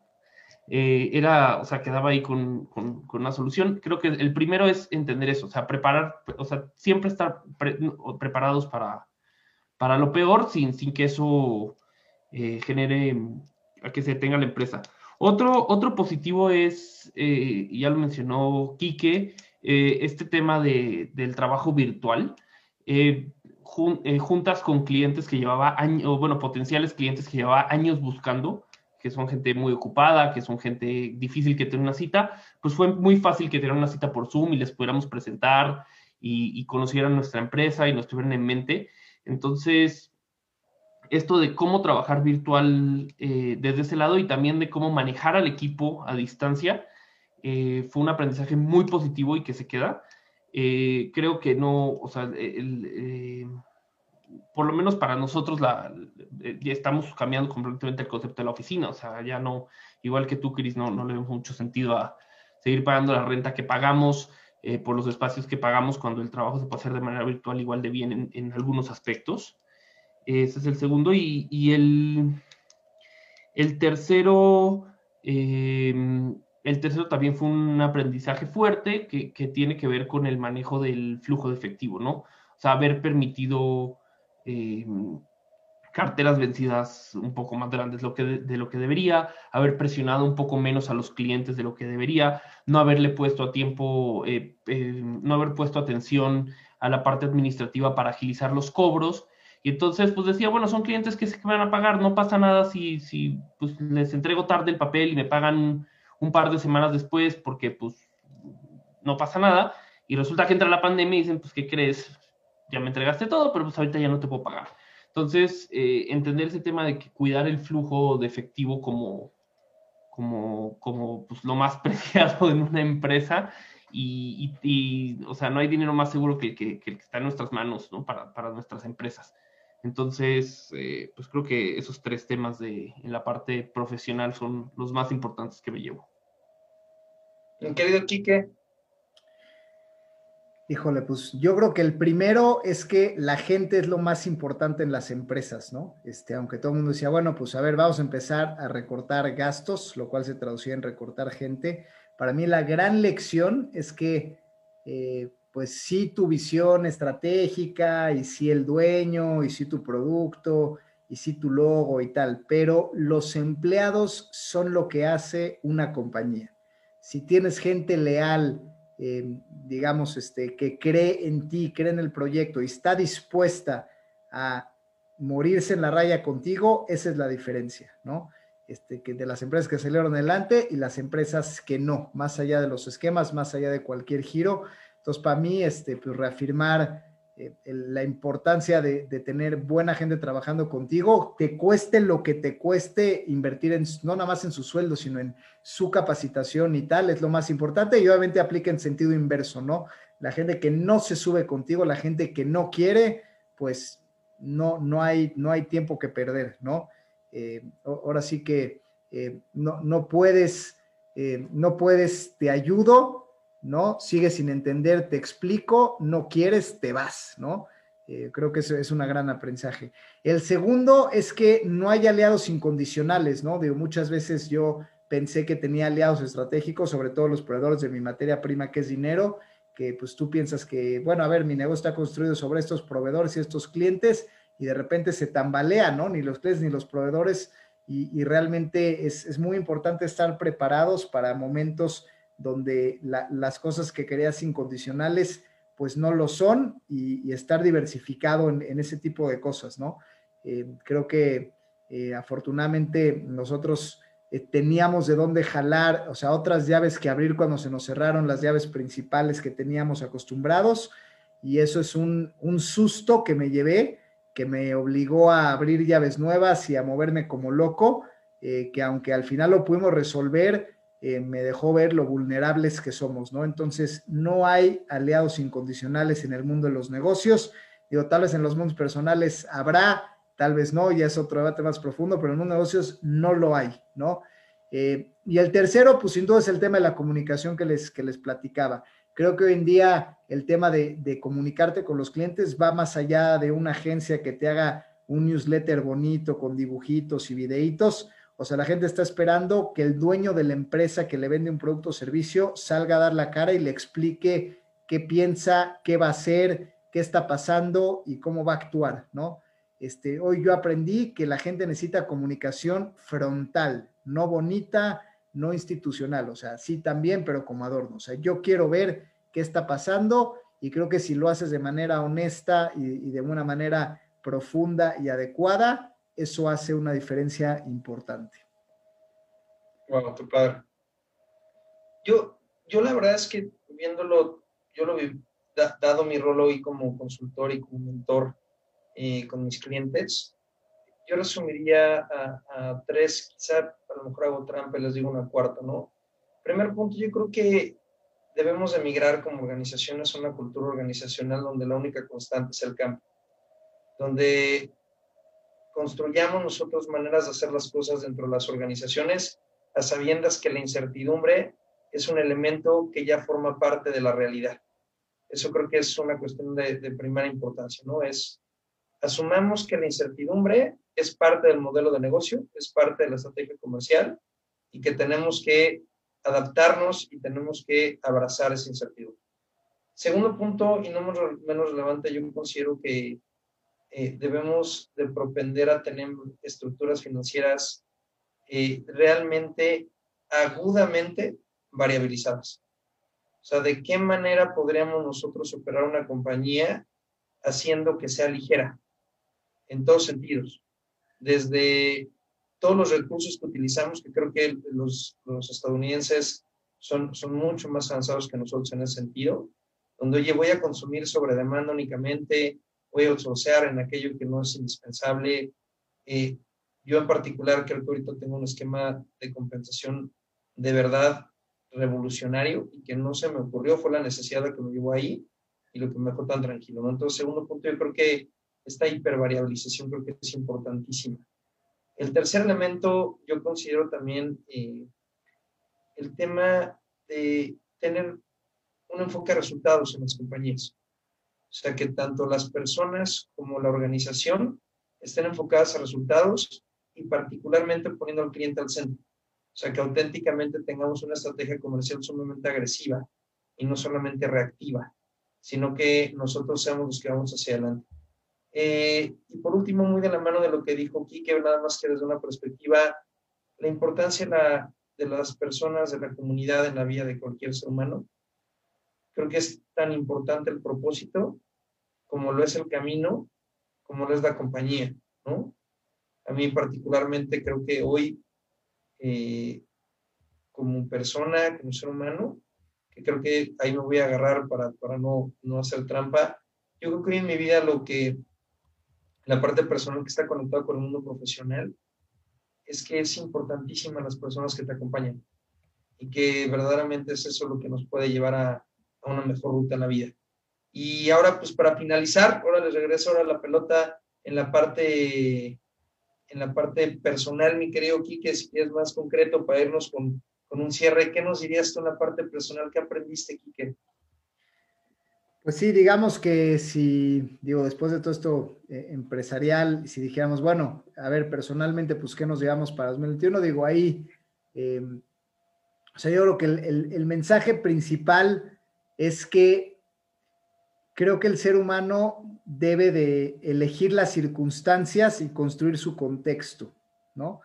Eh, era, o sea, quedaba ahí con, con, una solución. Creo que el primero es entender eso, o sea, preparar, o sea, siempre estar preparados para, para lo peor sin, sin que eso eh, genere, a que se tenga la empresa. Otro, otro positivo es, eh, ya lo mencionó Quique, este tema de, del trabajo virtual. juntas con clientes que llevaba años, bueno, potenciales clientes que llevaba años buscando, que son gente muy ocupada, que son gente difícil que tener una cita, pues fue muy fácil que tener una cita por Zoom y les pudiéramos presentar y, conocieran nuestra empresa y nos tuvieran en mente. Entonces, esto de cómo trabajar virtual eh, desde ese lado y también de cómo manejar al equipo a distancia, eh, fue un aprendizaje muy positivo y que se queda. Eh, creo que no, o sea, por lo menos para nosotros la, ya estamos cambiando completamente el concepto de la oficina, o sea, ya no, igual que tú, Cris, no, no le vemos mucho sentido a seguir pagando la renta que pagamos, eh, por los espacios que pagamos cuando el trabajo se puede hacer de manera virtual igual de bien en, algunos aspectos. Ese es el segundo. Y, el, el, tercero, eh, el tercero también fue un aprendizaje fuerte que, que, tiene que ver con el manejo del flujo de efectivo, ¿no? O sea, haber permitido eh, carteras vencidas un poco más grandes lo que de, lo que debería, haber presionado un poco menos a los clientes de lo que debería, no haberle puesto a tiempo, eh, eh, no haber puesto atención a la parte administrativa para agilizar los cobros. Y entonces, pues decía, bueno, son clientes que se van a pagar, no pasa nada si, si pues, les entrego tarde el papel y me pagan un par de semanas después porque pues no pasa nada. Y resulta que entra la pandemia y dicen, pues, ¿qué crees? Ya me entregaste todo, pero pues ahorita ya no te puedo pagar. Entonces, eh, entender ese tema de que cuidar el flujo de efectivo como, como, como pues, lo más preciado en una empresa y, o sea, no hay dinero más seguro que, el que está en nuestras manos, ¿no? Para, para nuestras empresas. Entonces, eh, pues creo que esos tres temas de, en la parte profesional son los más importantes que me llevo. Querido Quique, Híjole, pues yo creo que el primero es que la gente es lo más importante en las empresas, ¿no? Este, aunque todo el mundo decía, bueno, pues a ver, vamos a empezar a recortar gastos, lo cual se traducía en recortar gente. Para mí la gran lección es que, eh, pues sí, tu visión estratégica y sí el dueño y sí tu producto y sí tu logo y tal, pero los empleados son lo que hace una compañía. Si tienes gente leal, eh, digamos, este, que cree en ti, cree en el proyecto y está dispuesta a morirse en la raya contigo, esa es la diferencia, ¿no? Este, que de las empresas que salieron adelante y las empresas que no, más allá de los esquemas, más allá de cualquier giro. Entonces, para mí, este, pues reafirmar eh, la importancia de, tener buena gente trabajando contigo, te cueste lo que te cueste invertir en, no nada más en su sueldo, sino en su capacitación y tal, es lo más importante y obviamente aplica en sentido inverso, ¿no? La gente que no se sube contigo, la gente que no quiere, pues no, no, hay, no hay tiempo que perder, ¿no? Eh, ahora sí que eh, no, no puedes, no puedes, te ayudo, ¿no? Sigues sin entender, te explico, no quieres, te vas, ¿no? Eh, creo que eso es un gran aprendizaje. El segundo es que no hay aliados incondicionales, ¿no? Digo, muchas veces yo pensé que tenía aliados estratégicos, sobre todo los proveedores de mi materia prima, que es dinero, que pues tú piensas que, bueno, a ver, mi negocio está construido sobre estos proveedores y estos clientes, y de repente se tambalea, ¿no? Ni los clientes ni los proveedores, y, realmente es, es muy importante estar preparados para momentos donde las cosas que creas incondicionales pues no lo son y, estar diversificado en, ese tipo de cosas, ¿no? Eh, creo que eh, afortunadamente nosotros eh, teníamos de dónde jalar, o sea, otras llaves que abrir cuando se nos cerraron las llaves principales que teníamos acostumbrados y eso es un, un susto que me llevé, que me obligó a abrir llaves nuevas y a moverme como loco, que aunque al final lo pudimos resolver, eh, me dejó ver lo vulnerables que somos, ¿no? Entonces, no hay aliados incondicionales en el mundo de los negocios. Digo, tal vez en los mundos personales habrá, tal vez no, ya es otro debate más profundo, pero en los negocios no lo hay, ¿no? Eh, y el tercero, pues sin duda es el tema de la comunicación que les, que les platicaba. Creo que hoy en día el tema de, de comunicarte con los clientes va más allá de una agencia que te haga un newsletter bonito con dibujitos y videitos o sea, la gente está esperando que el dueño de la empresa que le vende un producto o servicio salga a dar la cara y le explique qué piensa, qué va a hacer, qué está pasando y cómo va a actuar, ¿no? Este, hoy yo aprendí que la gente necesita comunicación frontal, no bonita, no institucional, o sea, sí también, pero como adorno. O sea, yo quiero ver qué está pasando y creo que si lo haces de manera honesta y, de una manera profunda y adecuada, eso hace una diferencia importante. Wow, tu padre. Yo, yo la verdad es que viéndolo, yo lo he dado mi rol hoy como consultor y como mentor eh, con mis clientes, yo resumiría a, tres, quizá a lo mejor hago trampa y les digo una cuarta, ¿no? Primer punto, yo creo que debemos emigrar como organizaciones a una cultura organizacional donde la única constante es el cambio, donde construyamos nosotros maneras de hacer las cosas dentro de las organizaciones a sabiendas que la incertidumbre es un elemento que ya forma parte de la realidad. Eso creo que es una cuestión de, de importancia, ¿no? Es asumamos que la incertidumbre es parte del modelo de negocio, es parte de la estrategia comercial y que tenemos que adaptarnos y tenemos que abrazar esa incertidumbre. Segundo punto, y no menos relevante, yo considero que eh, debemos de propender a tener estructuras financieras eh, realmente agudamente variabilizadas. O sea, ¿de qué manera podríamos nosotros operar una compañía haciendo que sea ligera? En todos sentidos desde todos los recursos que utilizamos, que creo que los, los estadounidenses son, son mucho más avanzados que nosotros en ese sentido, donde, oye, voy a consumir sobre demanda únicamente, voy a asociar en aquello que no es indispensable. Eh, yo en particular creo que ahorita tengo un esquema de compensación de verdad revolucionario y que no se me ocurrió, fue la necesidad que me llevó ahí y lo que me dejó tan tranquilo. ¿no? Entonces, segundo punto, yo creo que esta hipervariabilización creo que es importantísima. El tercer elemento, yo considero también eh, el tema de tener un enfoque a resultados en las compañías. O sea, que tanto las personas como la organización estén enfocadas a resultados y particularmente poniendo al cliente al centro. O sea, que auténticamente tengamos una estrategia comercial sumamente agresiva y no solamente reactiva, sino que nosotros seamos los que vamos hacia adelante. Eh, y por último, muy de la mano de lo que dijo Kike, nada más que desde una perspectiva, la importancia de las personas, de la comunidad en la vida de cualquier ser humano. Creo que es tan importante el propósito como lo es el camino, como lo es la compañía, ¿no? A mí particularmente creo que hoy, eh, como persona, como ser humano, que creo que ahí me voy a agarrar para, para no, no hacer trampa, yo creo que en mi vida lo que la parte personal que está conectada con el mundo profesional, es que es importantísima las personas que te acompañan y que verdaderamente es eso lo que nos puede llevar a, a una mejor ruta en la vida. Y ahora, pues para finalizar, ahora les regreso ahora la pelota en la parte, en la parte personal, mi querido Quique, si es más concreto para irnos con, con un cierre, ¿qué nos dirías tú en la parte personal que aprendiste, Quique? Pues sí, digamos que si, digo, después de todo esto eh, empresarial, si dijéramos, bueno, a ver, personalmente, pues, ¿qué nos llevamos para 2021? Digo, ahí, em, o sea, yo creo que el, el, mensaje principal es que creo que el ser humano debe de elegir las circunstancias y construir su contexto, ¿no?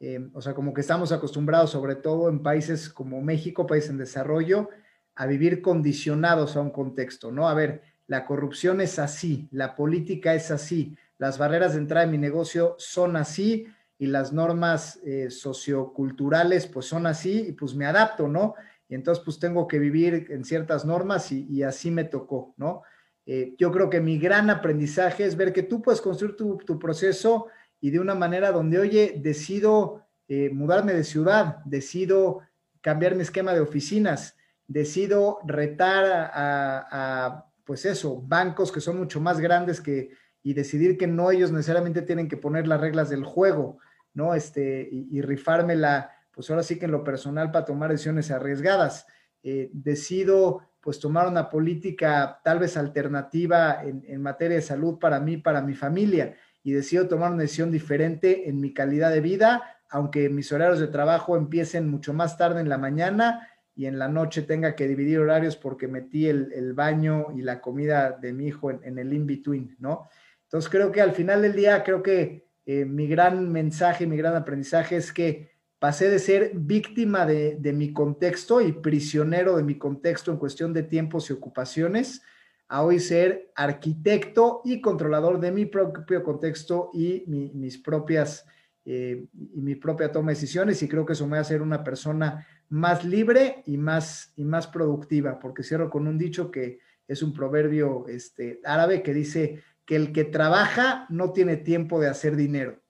Em, o sea, como que estamos acostumbrados, sobre todo en países como México, países en desarrollo, a vivir condicionados a un contexto, ¿no? A ver, la corrupción es así, la política es así, las barreras de entrada en mi negocio son así y las normas eh, socioculturales pues son así y pues me adapto, ¿no? Y entonces pues tengo que vivir en ciertas normas y, así me tocó, ¿no? Eh, yo creo que mi gran aprendizaje es ver que tú puedes construir tu, proceso y de una manera donde, oye, decido eh, mudarme de ciudad, decido cambiar mi esquema de oficinas, decido retar a, pues eso, bancos que son mucho más grandes que, y decidir que no ellos necesariamente tienen que poner las reglas del juego, ¿no? Este, y, rifármela, pues ahora sí que en lo personal para tomar decisiones arriesgadas. Eh, decido pues tomar una política tal vez alternativa en, materia de salud para mí, para mi familia, y decido tomar una decisión diferente en mi calidad de vida, aunque mis horarios de trabajo empiecen mucho más tarde en la mañana y en la noche tenga que dividir horarios porque metí el, baño y la comida de mi hijo en, el in-between, ¿no? Entonces creo que al final del día, creo que eh, mi gran mensaje, mi gran aprendizaje es que pasé de ser víctima de, mi contexto y prisionero de mi contexto en cuestión de tiempos y ocupaciones, a hoy ser arquitecto y controlador de mi propio contexto y mis propias eh, y mi propia toma de decisiones y creo que eso me a hacer una persona más libre y más, y más productiva, porque cierro con un dicho que es un proverbio este, árabe que dice que el que trabaja no tiene tiempo de hacer dinero.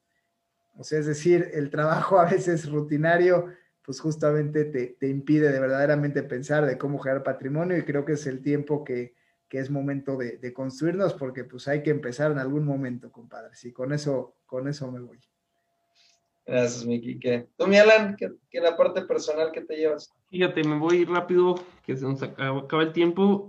O sea, es decir, el trabajo a veces rutinario, pues justamente te, impide de verdaderamente pensar de cómo generar patrimonio y creo que es el tiempo que, es momento de, construirnos porque pues hay que empezar en algún momento, compadre. Y con eso, con eso me voy. Gracias, Miki. ¿Tú, mi Alan, ¿qué, la parte personal que te llevas? Fíjate, me voy rápido, que se nos acaba, el tiempo.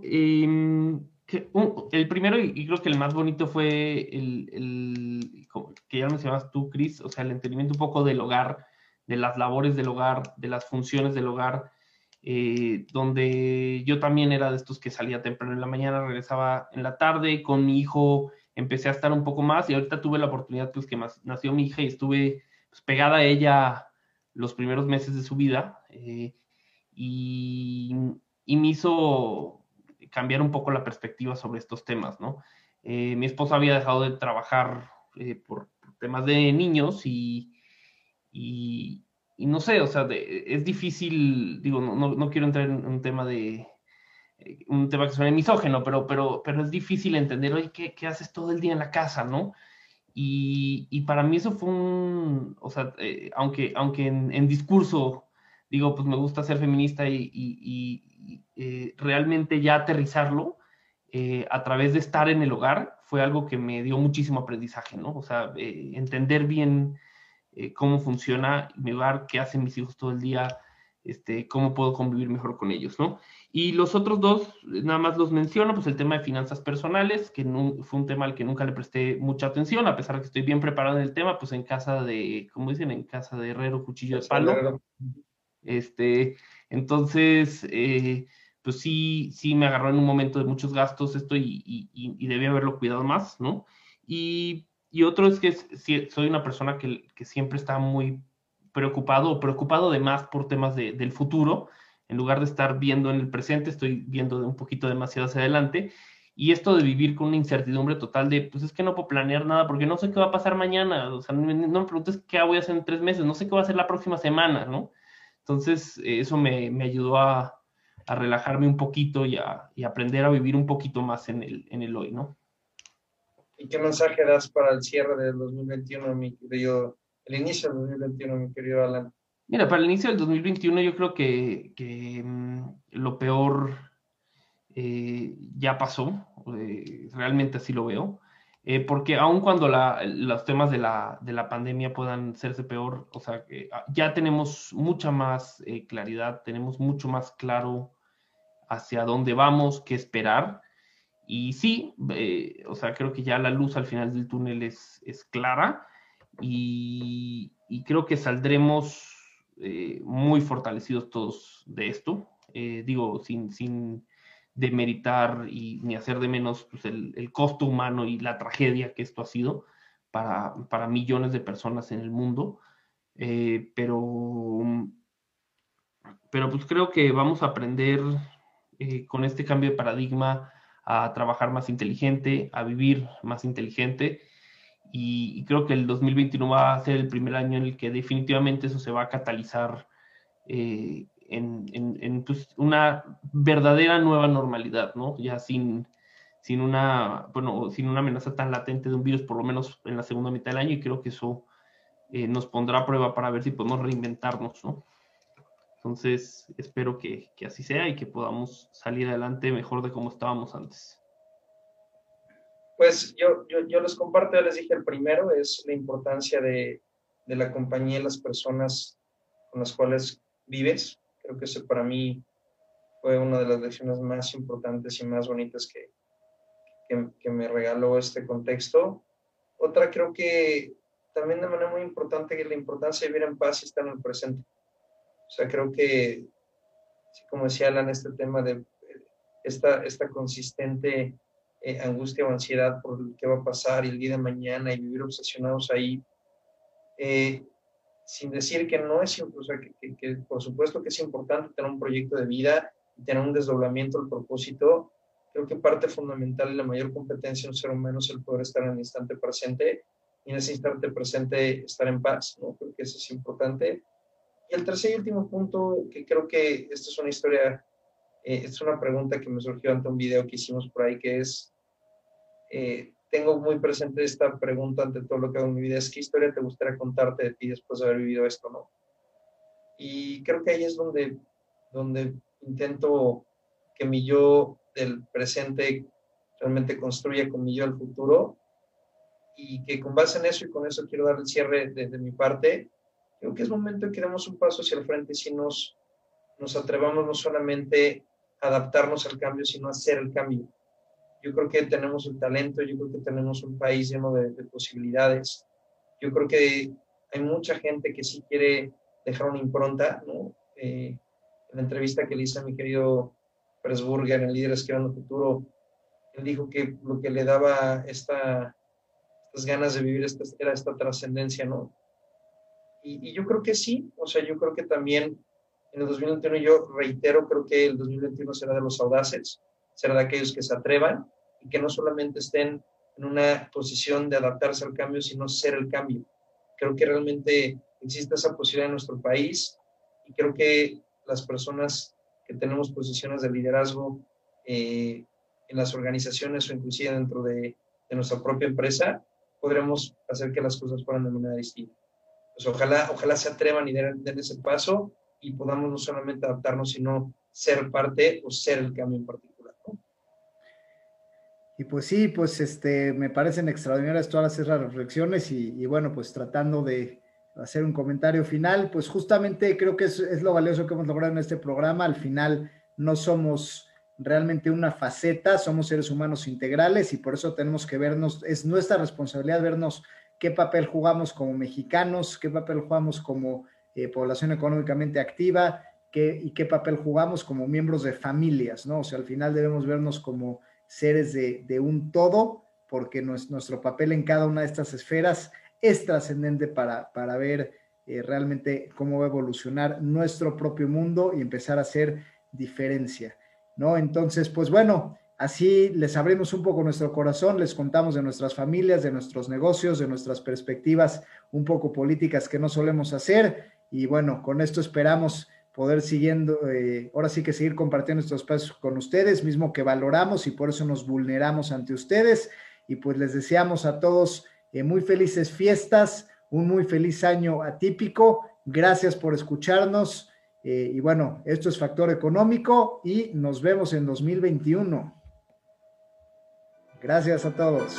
El primero y, creo que el más bonito fue el, que ya mencionabas tú, Cris, o sea, el entendimiento un poco del hogar, de las labores del hogar, de las funciones del hogar, eh, donde yo también era de estos que salía temprano en la mañana, regresaba en la tarde, con mi hijo empecé a estar un poco más y ahorita tuve la oportunidad, pues que nació mi hija y estuve pues, pegada a ella los primeros meses de su vida eh, y, y me hizo cambiar un poco la perspectiva sobre estos temas, ¿no? Eh, mi esposa había dejado de trabajar eh, por, temas de niños y, y, no sé, o sea, es difícil, digo, no, no, quiero entrar en un tema de, eh, un tema que suene misógeno, pero, pero, pero es difícil entender, oye, ¿qué, ¿qué, haces todo el día en la casa, no? Y, y para mí eso fue un, o sea, aunque, aunque en, discurso digo, pues me gusta ser feminista y, y, eh, realmente ya aterrizarlo eh, a través de estar en el hogar fue algo que me dio muchísimo aprendizaje, ¿no? O sea, eh, entender bien cómo funciona mi hogar, qué hacen mis hijos todo el día, este, cómo puedo convivir mejor con ellos, ¿no? Y los otros dos, nada más los menciono, pues el tema de finanzas personales, que fue un tema al que nunca le presté mucha atención, a pesar de que estoy bien preparado en el tema, pues en casa de, como dicen, en casa de herrero, cuchillo de palo. Este, entonces, eh, pues sí, sí me agarró en un momento de muchos gastos esto y, y, debía haberlo cuidado más, ¿no? Y, otro es que soy una persona que, siempre está muy preocupado preocupado de más por temas del futuro. En lugar de estar viendo en el presente, estoy viendo un poquito demasiado hacia adelante. Y esto de vivir con una incertidumbre total de, pues es que no puedo planear nada porque no sé qué va a pasar mañana. O sea, no me preguntes qué voy a hacer en tres meses, no sé qué va a hacer la próxima semana, ¿no? Entonces, eso me, me ayudó a, a relajarme un poquito y, a, y aprender a vivir un poquito más en el, en el hoy, ¿no? ¿Y qué mensaje das para el cierre del 2021, mi querido, el inicio del 2021, mi querido Alan? Mira, para el inicio del 2021 yo creo que, que mm, lo peor eh, ya pasó, eh, realmente así lo veo. Eh, porque aun cuando los temas de la, de la, pandemia puedan serse peor, o sea, ah, ya tenemos mucha más claridad, tenemos mucho más claro hacia dónde vamos, qué esperar. Y sí, eh, o sea, creo que ya la luz al final del túnel es, es clara y, creo que saldremos eh, muy fortalecidos todos de esto. Eh, digo, sin, sin demeritar y ni hacer de menos pues, el, costo humano y la tragedia que esto ha sido para, para millones de personas en el mundo. pero, pero pues creo que vamos a aprender eh, con este cambio de paradigma a trabajar más inteligente, a vivir más inteligente. Y, creo que el 2021 va a ser el primer año en el que definitivamente eso se va a catalizar eh, en, pues, una verdadera nueva normalidad, ¿no? Ya sin, sin una, bueno, sin una amenaza tan latente de un virus, por lo menos en la segunda mitad del año, y creo que eso eh, nos pondrá a prueba para ver si podemos reinventarnos, ¿no? Entonces, espero que, así sea y que podamos salir adelante mejor de como estábamos antes. Pues yo, yo, les comparto, ya les dije el primero, es la importancia de, la compañía y las personas con las cuales vives. Creo que eso para mí fue una de las lecciones más importantes y más bonitas que, que, que, me regaló este contexto. Otra creo que también de manera muy importante es la importancia de vivir en paz y estar en el presente. O sea, creo que, como decía Alan, este tema de esta, esta consistente eh, angustia o ansiedad por qué va a pasar el día de mañana y vivir obsesionados ahí, eh, sin decir que no es, o sea, que, que, por supuesto que es importante tener un proyecto de vida y tener un desdoblamiento al propósito, creo que parte fundamental y la mayor competencia de un ser humano es el poder estar en el instante presente y en ese instante presente estar en paz, ¿no? Creo que eso es importante. Y el tercer y último punto, que creo que esta es una historia, eh, es una pregunta que me surgió ante un video que hicimos por ahí, que es, eh, tengo muy presente esta pregunta ante todo lo que hago en mi vida, es qué historia te gustaría contarte de ti después de haber vivido esto, ¿no? Y creo que ahí es donde, donde intento que mi yo del presente realmente construya con mi yo el futuro y que con base en eso y con eso quiero dar el cierre desde mi parte, creo que es momento de que demos un paso hacia el frente si nos, nos atrevamos no solamente a adaptarnos al cambio, sino a hacer el cambio. Yo creo que tenemos el talento, yo creo que tenemos un país lleno de, posibilidades. Yo creo que hay mucha gente que sí quiere dejar una impronta, ¿no? Eh, en la entrevista que le hice a mi querido Presburger en Líderes que van al futuro, él dijo que lo que le daba esta, estas ganas de vivir esta, era esta trascendencia, ¿no? Y, yo creo que sí, o sea, yo creo que también en el 2021 yo reitero, creo que el 2021 será de los audaces, será de aquellos que se atrevan y que no solamente estén en una posición de adaptarse al cambio, sino ser el cambio. Creo que realmente existe esa posibilidad en nuestro país y creo que las personas que tenemos posiciones de liderazgo eh, en las organizaciones o inclusive dentro de, de, nuestra propia empresa, podremos hacer que las cosas fueran de manera distinta. Pues ojalá, ojalá se atrevan y den, ese paso y podamos no solamente adaptarnos, sino ser parte o ser el cambio en particular. Y pues sí, pues este, me parecen extraordinarias todas esas reflexiones y, bueno, pues tratando de hacer un comentario final, pues justamente creo que es, es, lo valioso que hemos logrado en este programa. Al final no somos realmente una faceta, somos seres humanos integrales y por eso tenemos que vernos, es nuestra responsabilidad vernos qué papel jugamos como mexicanos, qué papel jugamos como eh, población económicamente activa qué, y qué papel jugamos como miembros de familias, ¿no? O sea, al final debemos vernos como seres de, un todo, porque nuestro papel en cada una de estas esferas es trascendente para, para ver eh, realmente cómo va a evolucionar nuestro propio mundo y empezar a hacer diferencia, ¿no? Entonces, pues bueno, Así les abrimos un poco nuestro corazón, les contamos de nuestras familias, de nuestros negocios, de nuestras perspectivas un poco políticas que no solemos hacer. Y bueno, con esto esperamos poder siguiendo, eh, ahora sí que seguir compartiendo estos espacios con ustedes, mismo que valoramos y por eso nos vulneramos ante ustedes. Y pues les deseamos a todos eh, muy felices fiestas, un muy feliz año atípico. Gracias por escucharnos. Eh, y bueno, esto es Factor Económico y nos vemos en 2021. Gracias a todos.